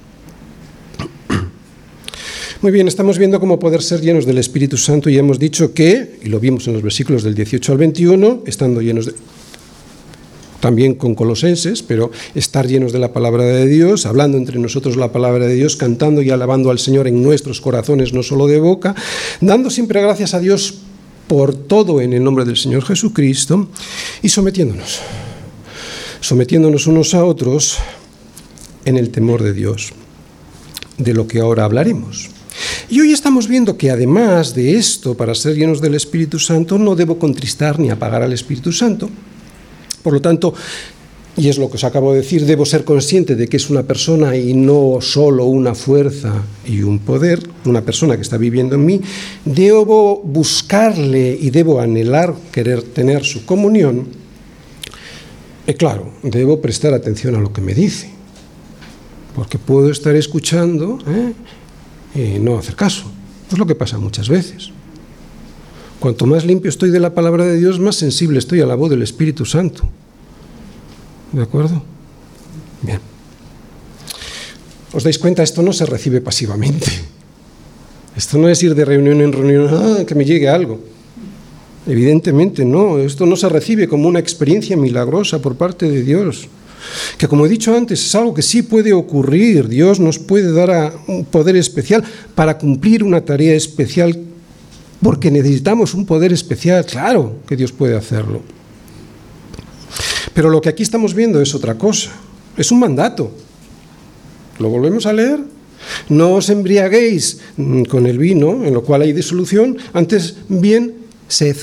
Muy bien, estamos viendo cómo poder ser llenos del Espíritu Santo y hemos dicho que, y lo vimos en los versículos del 18 al 21, estando llenos de, también con colosenses, pero estar llenos de la palabra de Dios, hablando entre nosotros la palabra de Dios, cantando y alabando al Señor en nuestros corazones, no solo de boca, dando siempre gracias a Dios por todo en el nombre del Señor Jesucristo y sometiéndonos, sometiéndonos unos a otros en el temor de Dios, de lo que ahora hablaremos. Y hoy estamos viendo que además de esto, para ser llenos del Espíritu Santo, no debo contristar ni apagar al Espíritu Santo. Por lo tanto, y es lo que os acabo de decir, debo ser consciente de que es una persona y no solo una fuerza y un poder, una persona que está viviendo en mí, debo buscarle y debo anhelar querer tener su comunión. Y claro, debo prestar atención a lo que me dice, porque puedo estar escuchando ¿eh? Y no hacer caso. Es lo que pasa muchas veces. Cuanto más limpio estoy de la palabra de Dios, más sensible estoy a la voz del Espíritu Santo. ¿De acuerdo? Bien. ¿Os dais cuenta? Esto no se recibe pasivamente. Esto no es ir de reunión en reunión, ah, que me llegue algo. Evidentemente no, esto no se recibe como una experiencia milagrosa por parte de Dios que como he dicho antes es algo que sí puede ocurrir. Dios nos puede dar un poder especial para cumplir una tarea especial porque necesitamos un poder especial. Claro que Dios puede hacerlo. Pero lo que aquí estamos viendo es otra cosa. Es un mandato. ¿Lo volvemos a leer? No os embriaguéis con el vino, en lo cual hay disolución, antes bien sed.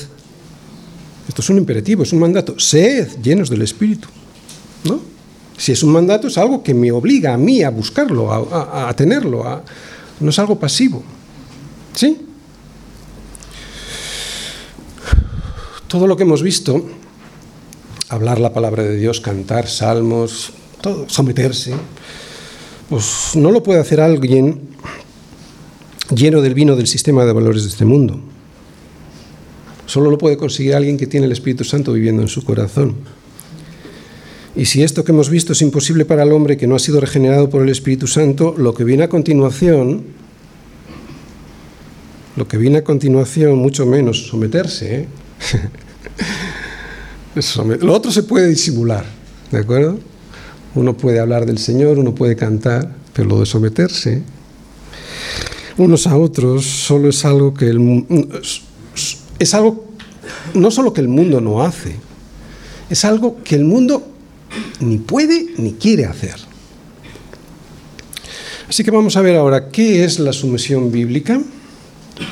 Esto es un imperativo, es un mandato. Sed llenos del Espíritu. ¿No? Si es un mandato, es algo que me obliga a mí a buscarlo, a, tenerlo, no es algo pasivo. ¿Sí? Todo lo que hemos visto, hablar la palabra de Dios, cantar salmos, todo, someterse, pues no lo puede hacer alguien lleno del vino del sistema de valores de este mundo. Solo lo puede conseguir alguien que tiene el Espíritu Santo viviendo en su corazón. Y si esto que hemos visto es imposible para el hombre que no ha sido regenerado por el Espíritu Santo, lo que viene a continuación, lo que viene a continuación, mucho menos someterse, ¿eh? lo otro se puede disimular, ¿de acuerdo? Uno puede hablar del Señor, uno puede cantar, pero lo de someterse unos a otros solo es algo que el, es algo no solo que el mundo no hace, es algo que el mundo ni puede ni quiere hacer. Así que vamos a ver ahora qué es la sumisión bíblica.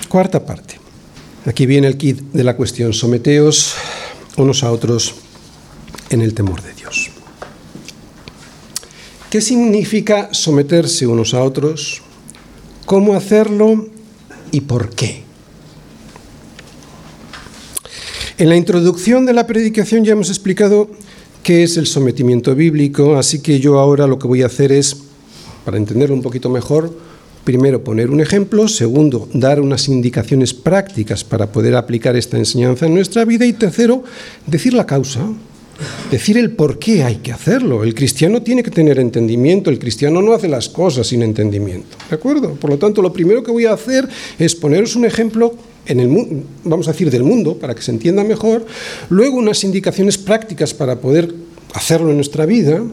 Cuarta parte. Aquí viene el kit de la cuestión. Someteos unos a otros en el temor de Dios. ¿Qué significa someterse unos a otros? ¿Cómo hacerlo y por qué? En la introducción de la predicación ya hemos explicado qué es el sometimiento bíblico, así que yo ahora lo que voy a hacer es, para entenderlo un poquito mejor, primero poner un ejemplo, segundo, dar unas indicaciones prácticas para poder aplicar esta enseñanza en nuestra vida y tercero, decir la causa, decir el por qué hay que hacerlo. El cristiano tiene que tener entendimiento, el cristiano no hace las cosas sin entendimiento. ¿De acuerdo? Por lo tanto, lo primero que voy a hacer es poneros un ejemplo en el vamos a decir del mundo para que se entienda mejor, luego unas indicaciones prácticas para poder hacerlo en nuestra vida,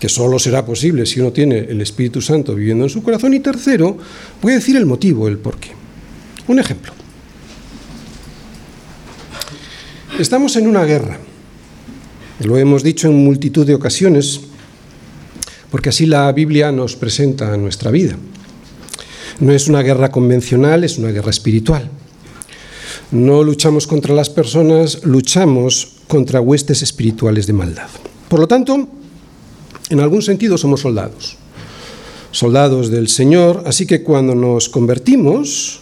que solo será posible si uno tiene el Espíritu Santo viviendo en su corazón. Y tercero, voy a decir el motivo, el por qué. Un ejemplo. Estamos en una guerra. Lo hemos dicho en multitud de ocasiones, porque así la Biblia nos presenta nuestra vida. No es una guerra convencional, es una guerra espiritual. No luchamos contra las personas, luchamos contra huestes espirituales de maldad. Por lo tanto, en algún sentido somos soldados, soldados del Señor, así que cuando nos convertimos,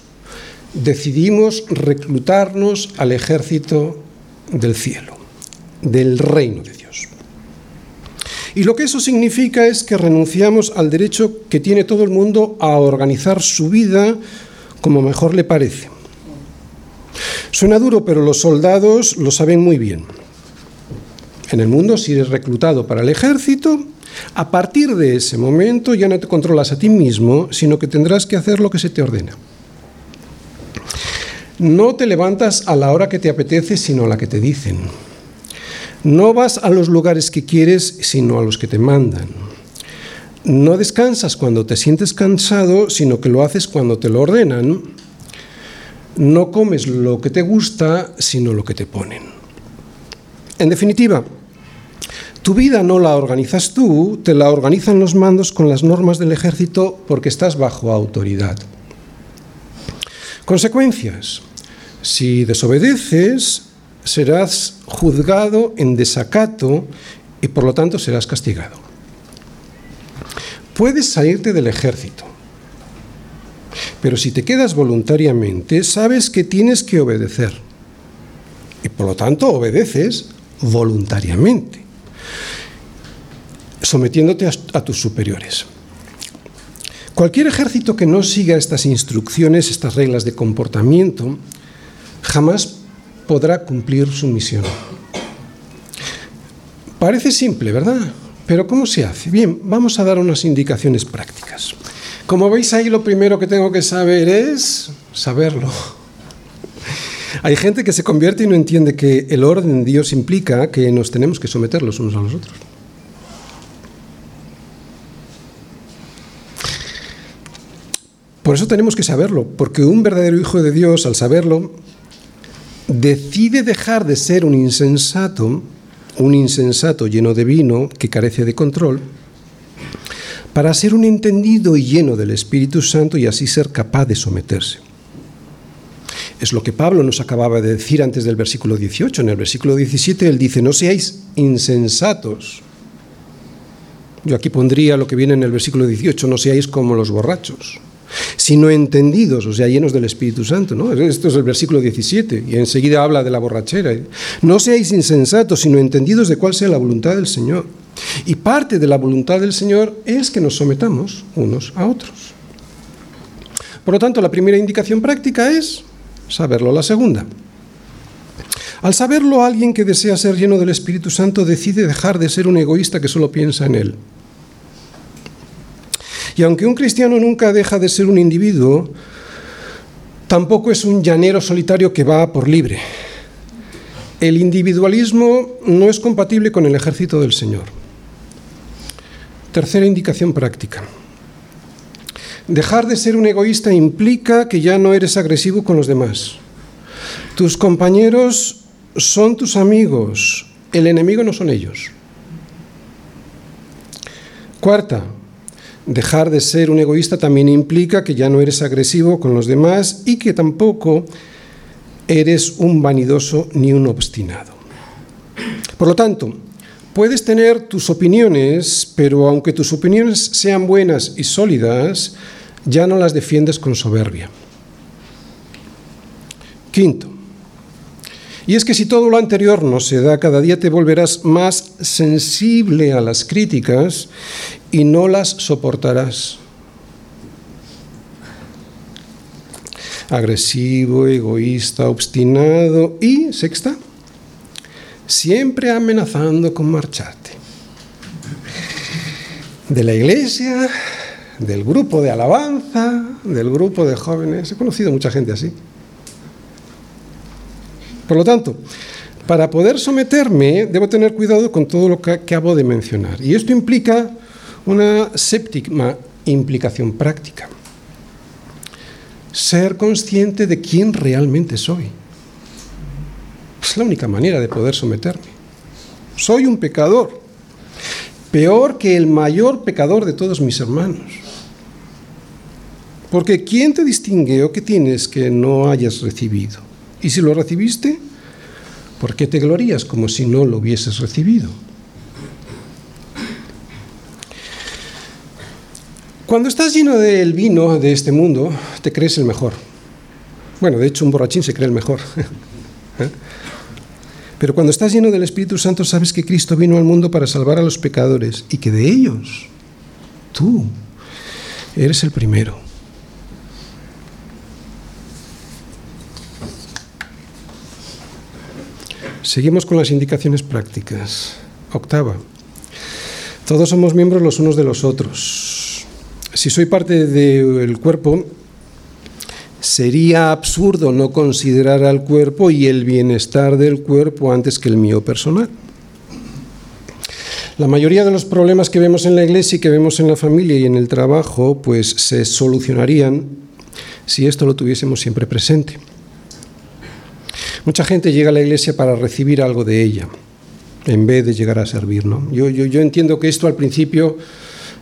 decidimos reclutarnos al ejército del cielo, del reino de Dios. Y lo que eso significa es que renunciamos al derecho que tiene todo el mundo a organizar su vida como mejor le parece. Suena duro, pero los soldados lo saben muy bien. En el mundo, si eres reclutado para el ejército, a partir de ese momento ya no te controlas a ti mismo, sino que tendrás que hacer lo que se te ordena. No te levantas a la hora que te apetece, sino a la que te dicen. No vas a los lugares que quieres, sino a los que te mandan. No descansas cuando te sientes cansado, sino que lo haces cuando te lo ordenan. No comes lo que te gusta, sino lo que te ponen. En definitiva, tu vida no la organizas tú, te la organizan los mandos con las normas del ejército porque estás bajo autoridad. Consecuencias. Si desobedeces, serás juzgado en desacato y por lo tanto serás castigado. Puedes salirte del ejército, pero si te quedas voluntariamente, sabes que tienes que obedecer y por lo tanto obedeces voluntariamente, sometiéndote a, tus superiores. Cualquier ejército que no siga estas instrucciones, estas reglas de comportamiento, jamás podrá cumplir su misión. Parece simple, ¿verdad? Pero ¿cómo se hace? Bien, vamos a dar unas indicaciones prácticas. Como veis ahí, lo primero que tengo que saber es saberlo. Hay gente que se convierte y no entiende que el orden de Dios implica que nos tenemos que someter los unos a los otros. Por eso tenemos que saberlo, porque un verdadero hijo de Dios, al saberlo, decide dejar de ser un insensato, un insensato lleno de vino que carece de control, para ser un entendido y lleno del Espíritu Santo y así ser capaz de someterse. Es lo que Pablo nos acababa de decir antes del versículo 18. En el versículo 17 él dice, no seáis insensatos. Yo aquí pondría lo que viene en el versículo 18, no seáis como los borrachos sino entendidos, o sea, llenos del Espíritu Santo. ¿no? Esto es el versículo 17, y enseguida habla de la borrachera. No seáis insensatos, sino entendidos de cuál sea la voluntad del Señor. Y parte de la voluntad del Señor es que nos sometamos unos a otros. Por lo tanto, la primera indicación práctica es saberlo. La segunda, al saberlo, alguien que desea ser lleno del Espíritu Santo decide dejar de ser un egoísta que solo piensa en él. Y aunque un cristiano nunca deja de ser un individuo, tampoco es un llanero solitario que va por libre. El individualismo no es compatible con el ejército del Señor. Tercera indicación práctica. Dejar de ser un egoísta implica que ya no eres agresivo con los demás. Tus compañeros son tus amigos, el enemigo no son ellos. Cuarta, Dejar de ser un egoísta también implica que ya no eres agresivo con los demás y que tampoco eres un vanidoso ni un obstinado. Por lo tanto, puedes tener tus opiniones, pero aunque tus opiniones sean buenas y sólidas, ya no las defiendes con soberbia. Quinto, y es que si todo lo anterior no se da, cada día te volverás más sensible a las críticas y no las soportarás. Agresivo, egoísta, obstinado y, sexta, siempre amenazando con marcharte. De la iglesia, del grupo de alabanza, del grupo de jóvenes. He conocido mucha gente así. Por lo tanto, para poder someterme, debo tener cuidado con todo lo que acabo de mencionar. Y esto implica una séptima implicación práctica. Ser consciente de quién realmente soy. Es la única manera de poder someterme. Soy un pecador, peor que el mayor pecador de todos mis hermanos. Porque ¿quién te distingue o qué tienes que no hayas recibido? Y si lo recibiste, ¿por qué te glorías como si no lo hubieses recibido? Cuando estás lleno del vino de este mundo, te crees el mejor. Bueno, de hecho un borrachín se cree el mejor. ¿Eh? Pero cuando estás lleno del Espíritu Santo sabes que Cristo vino al mundo para salvar a los pecadores y que de ellos tú eres el primero. Seguimos con las indicaciones prácticas. Octava. Todos somos miembros los unos de los otros si soy parte del cuerpo, sería absurdo no considerar al cuerpo y el bienestar del cuerpo antes que el mío personal. La mayoría de los problemas que vemos en la iglesia y que vemos en la familia y en el trabajo, pues se solucionarían si esto lo tuviésemos siempre presente. Mucha gente llega a la iglesia para recibir algo de ella, en vez de llegar a servir. ¿no? Yo, yo, yo entiendo que esto al principio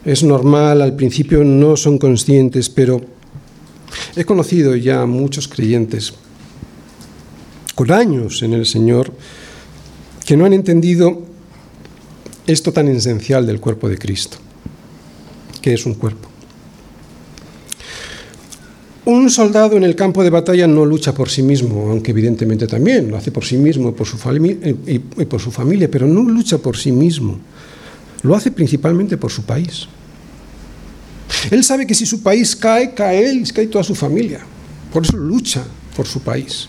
es normal, al principio no son conscientes, pero he conocido ya muchos creyentes con años en el Señor que no han entendido esto tan esencial del cuerpo de Cristo, que es un cuerpo. Un soldado en el campo de batalla no lucha por sí mismo, aunque evidentemente también lo hace por sí mismo su y por su familia, pero no lucha por sí mismo. Lo hace principalmente por su país. Él sabe que si su país cae, cae él y cae toda su familia. Por eso lucha por su país.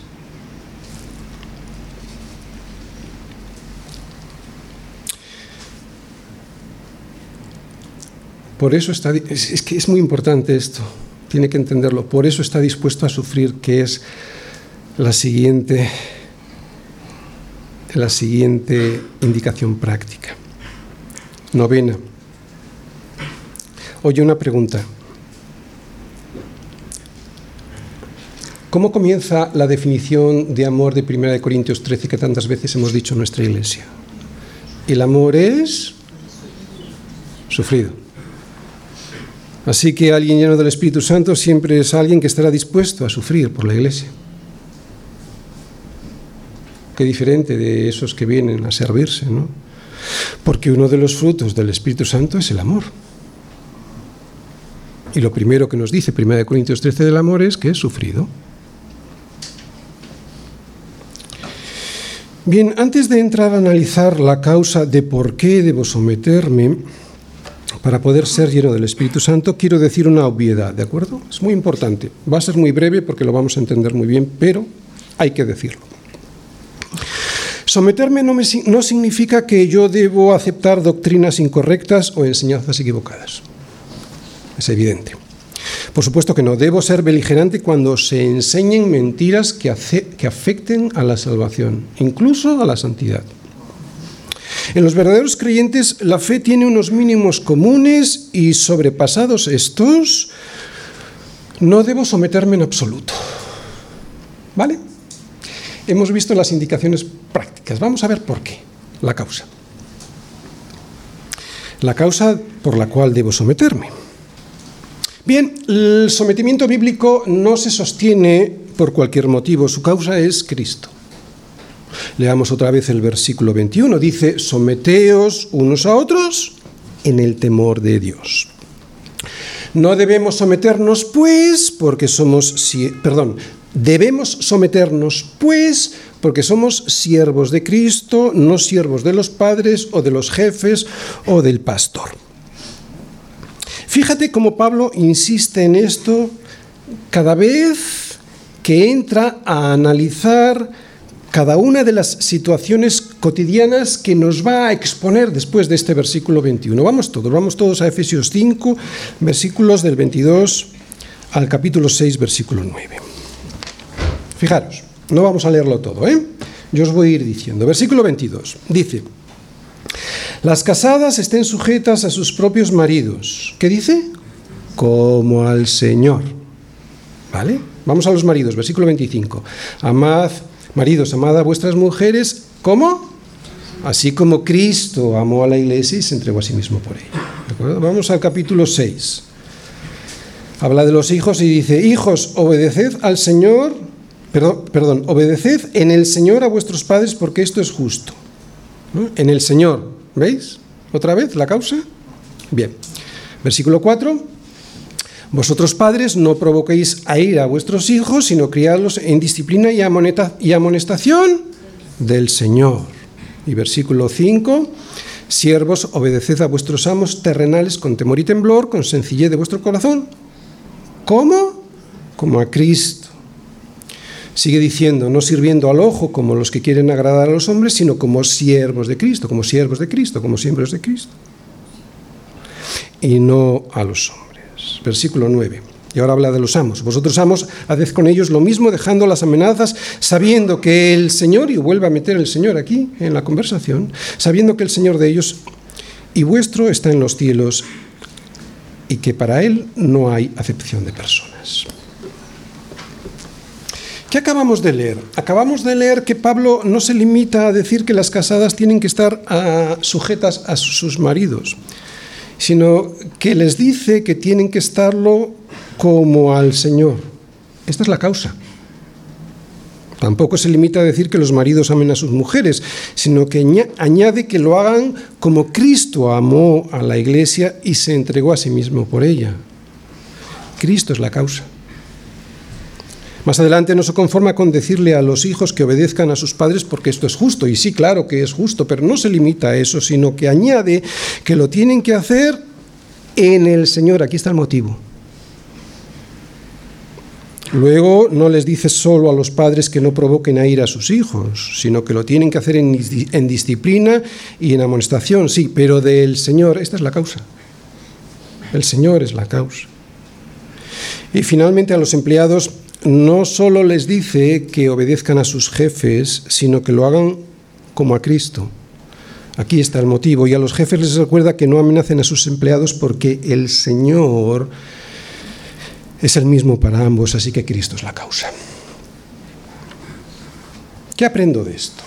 Por eso es, que es muy importante esto, tiene que entenderlo. Por eso está dispuesto a sufrir, que es la siguiente, la siguiente indicación práctica. Novena. Oye, una pregunta. ¿Cómo comienza la definición de amor de 1 Corintios 13 que tantas veces hemos dicho en nuestra iglesia? El amor es sufrido. Así que alguien lleno del Espíritu Santo siempre es alguien que estará dispuesto a sufrir por la iglesia. Qué diferente de esos que vienen a servirse, ¿no? Porque uno de los frutos del Espíritu Santo es el amor. Y lo primero que nos dice 1 Corintios 13 del amor es que es sufrido. Bien, antes de entrar a analizar la causa de por qué debo someterme para poder ser lleno del Espíritu Santo, quiero decir una obviedad, ¿de acuerdo? Es muy importante. Va a ser muy breve porque lo vamos a entender muy bien, pero hay que decirlo. Someterme no, significa que yo debo aceptar doctrinas incorrectas o enseñanzas equivocadas. Es evidente. Por supuesto que no debo ser beligerante cuando se enseñen mentiras que afecten a la salvación, incluso a la santidad. En los verdaderos creyentes la fe tiene unos mínimos comunes y sobrepasados estos, no debo someterme en absoluto. ¿Vale? Hemos visto las indicaciones prácticas. Vamos a ver por qué. La causa. La causa por la cual debo someterme. Bien, el sometimiento bíblico no se sostiene por cualquier motivo, su causa es Cristo. Leamos otra vez el versículo 21, dice, someteos unos a otros en el temor de Dios. No debemos someternos pues porque somos, perdón, debemos someternos pues porque somos siervos de Cristo, no siervos de los padres o de los jefes o del pastor. Fíjate cómo Pablo insiste en esto cada vez que entra a analizar cada una de las situaciones cotidianas que nos va a exponer después de este versículo 21. Vamos todos, vamos todos a Efesios 5, versículos del 22 al capítulo 6, versículo 9. Fijaros, no vamos a leerlo todo, ¿eh? Yo os voy a ir diciendo. Versículo 22. Dice, las casadas estén sujetas a sus propios maridos. ¿Qué dice? Como al Señor. ¿Vale? Vamos a los maridos, versículo 25. Amad, maridos, amad a vuestras mujeres, ¿cómo? Así como Cristo amó a la iglesia y se entregó a sí mismo por ella. Vamos al capítulo 6. Habla de los hijos y dice, hijos, obedeced al Señor, perdón, perdón obedeced en el Señor a vuestros padres porque esto es justo. En el Señor, ¿veis? Otra vez la causa. Bien. Versículo 4. Vosotros padres no provoquéis a ir a vuestros hijos, sino criadlos en disciplina y, amonestación del Señor. Y versículo 5. Siervos, obedeced a vuestros amos terrenales con temor y temblor, con sencillez de vuestro corazón. ¿Cómo? Como a Cristo. Sigue diciendo, no sirviendo al ojo como los que quieren agradar a los hombres, sino como siervos de Cristo, como siervos de Cristo, como siervos de Cristo. Y no a los hombres versículo 9. Y ahora habla de los amos. Vosotros amos, haced con ellos lo mismo, dejando las amenazas, sabiendo que el Señor, y vuelve a meter el Señor aquí en la conversación, sabiendo que el Señor de ellos y vuestro está en los cielos y que para Él no hay acepción de personas. ¿Qué acabamos de leer? Acabamos de leer que Pablo no se limita a decir que las casadas tienen que estar ah, sujetas a sus maridos sino que les dice que tienen que estarlo como al Señor. Esta es la causa. Tampoco se limita a decir que los maridos amen a sus mujeres, sino que añade que lo hagan como Cristo amó a la iglesia y se entregó a sí mismo por ella. Cristo es la causa. Más adelante no se conforma con decirle a los hijos que obedezcan a sus padres porque esto es justo, y sí, claro que es justo, pero no se limita a eso, sino que añade que lo tienen que hacer en el Señor. Aquí está el motivo. Luego no les dice solo a los padres que no provoquen a ir a sus hijos, sino que lo tienen que hacer en, en, disciplina y en amonestación, sí, pero del Señor. Esta es la causa. El Señor es la causa. Y finalmente a los empleados no solo les dice que obedezcan a sus jefes, sino que lo hagan como a Cristo. Aquí está el motivo. Y a los jefes les recuerda que no amenacen a sus empleados porque el Señor es el mismo para ambos, así que Cristo es la causa. ¿Qué aprendo de esto?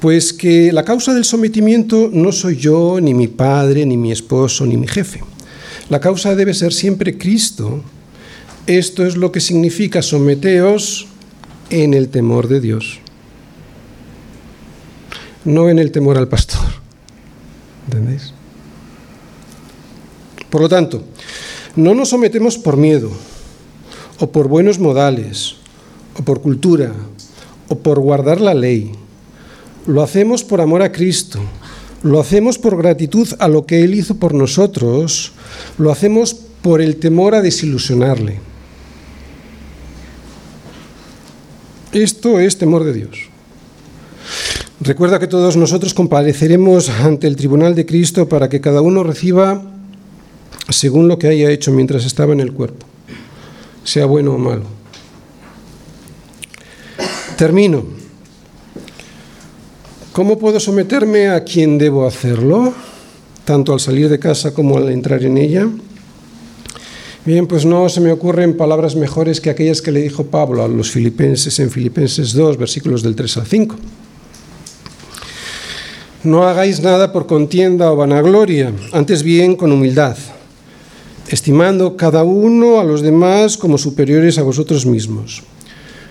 Pues que la causa del sometimiento no soy yo, ni mi padre, ni mi esposo, ni mi jefe. La causa debe ser siempre Cristo esto es lo que significa someteos en el temor de Dios, no en el temor al pastor. ¿Entendéis? Por lo tanto, no nos sometemos por miedo, o por buenos modales, o por cultura, o por guardar la ley. Lo hacemos por amor a Cristo, lo hacemos por gratitud a lo que Él hizo por nosotros, lo hacemos por el temor a desilusionarle. Esto es temor de Dios. Recuerda que todos nosotros compareceremos ante el tribunal de Cristo para que cada uno reciba según lo que haya hecho mientras estaba en el cuerpo, sea bueno o malo. Termino. ¿Cómo puedo someterme a quien debo hacerlo, tanto al salir de casa como al entrar en ella? Bien, pues no se me ocurren palabras mejores que aquellas que le dijo Pablo a los filipenses en Filipenses 2, versículos del 3 al 5. No hagáis nada por contienda o vanagloria, antes bien con humildad, estimando cada uno a los demás como superiores a vosotros mismos,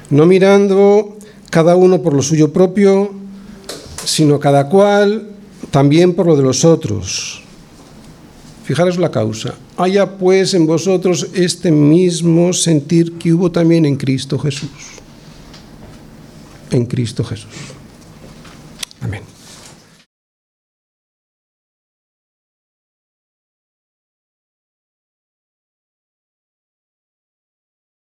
no mirando cada uno por lo suyo propio, sino cada cual también por lo de los otros. Fijaros la causa. Haya pues en vosotros este mismo sentir que hubo también en Cristo Jesús. En Cristo Jesús. Amén.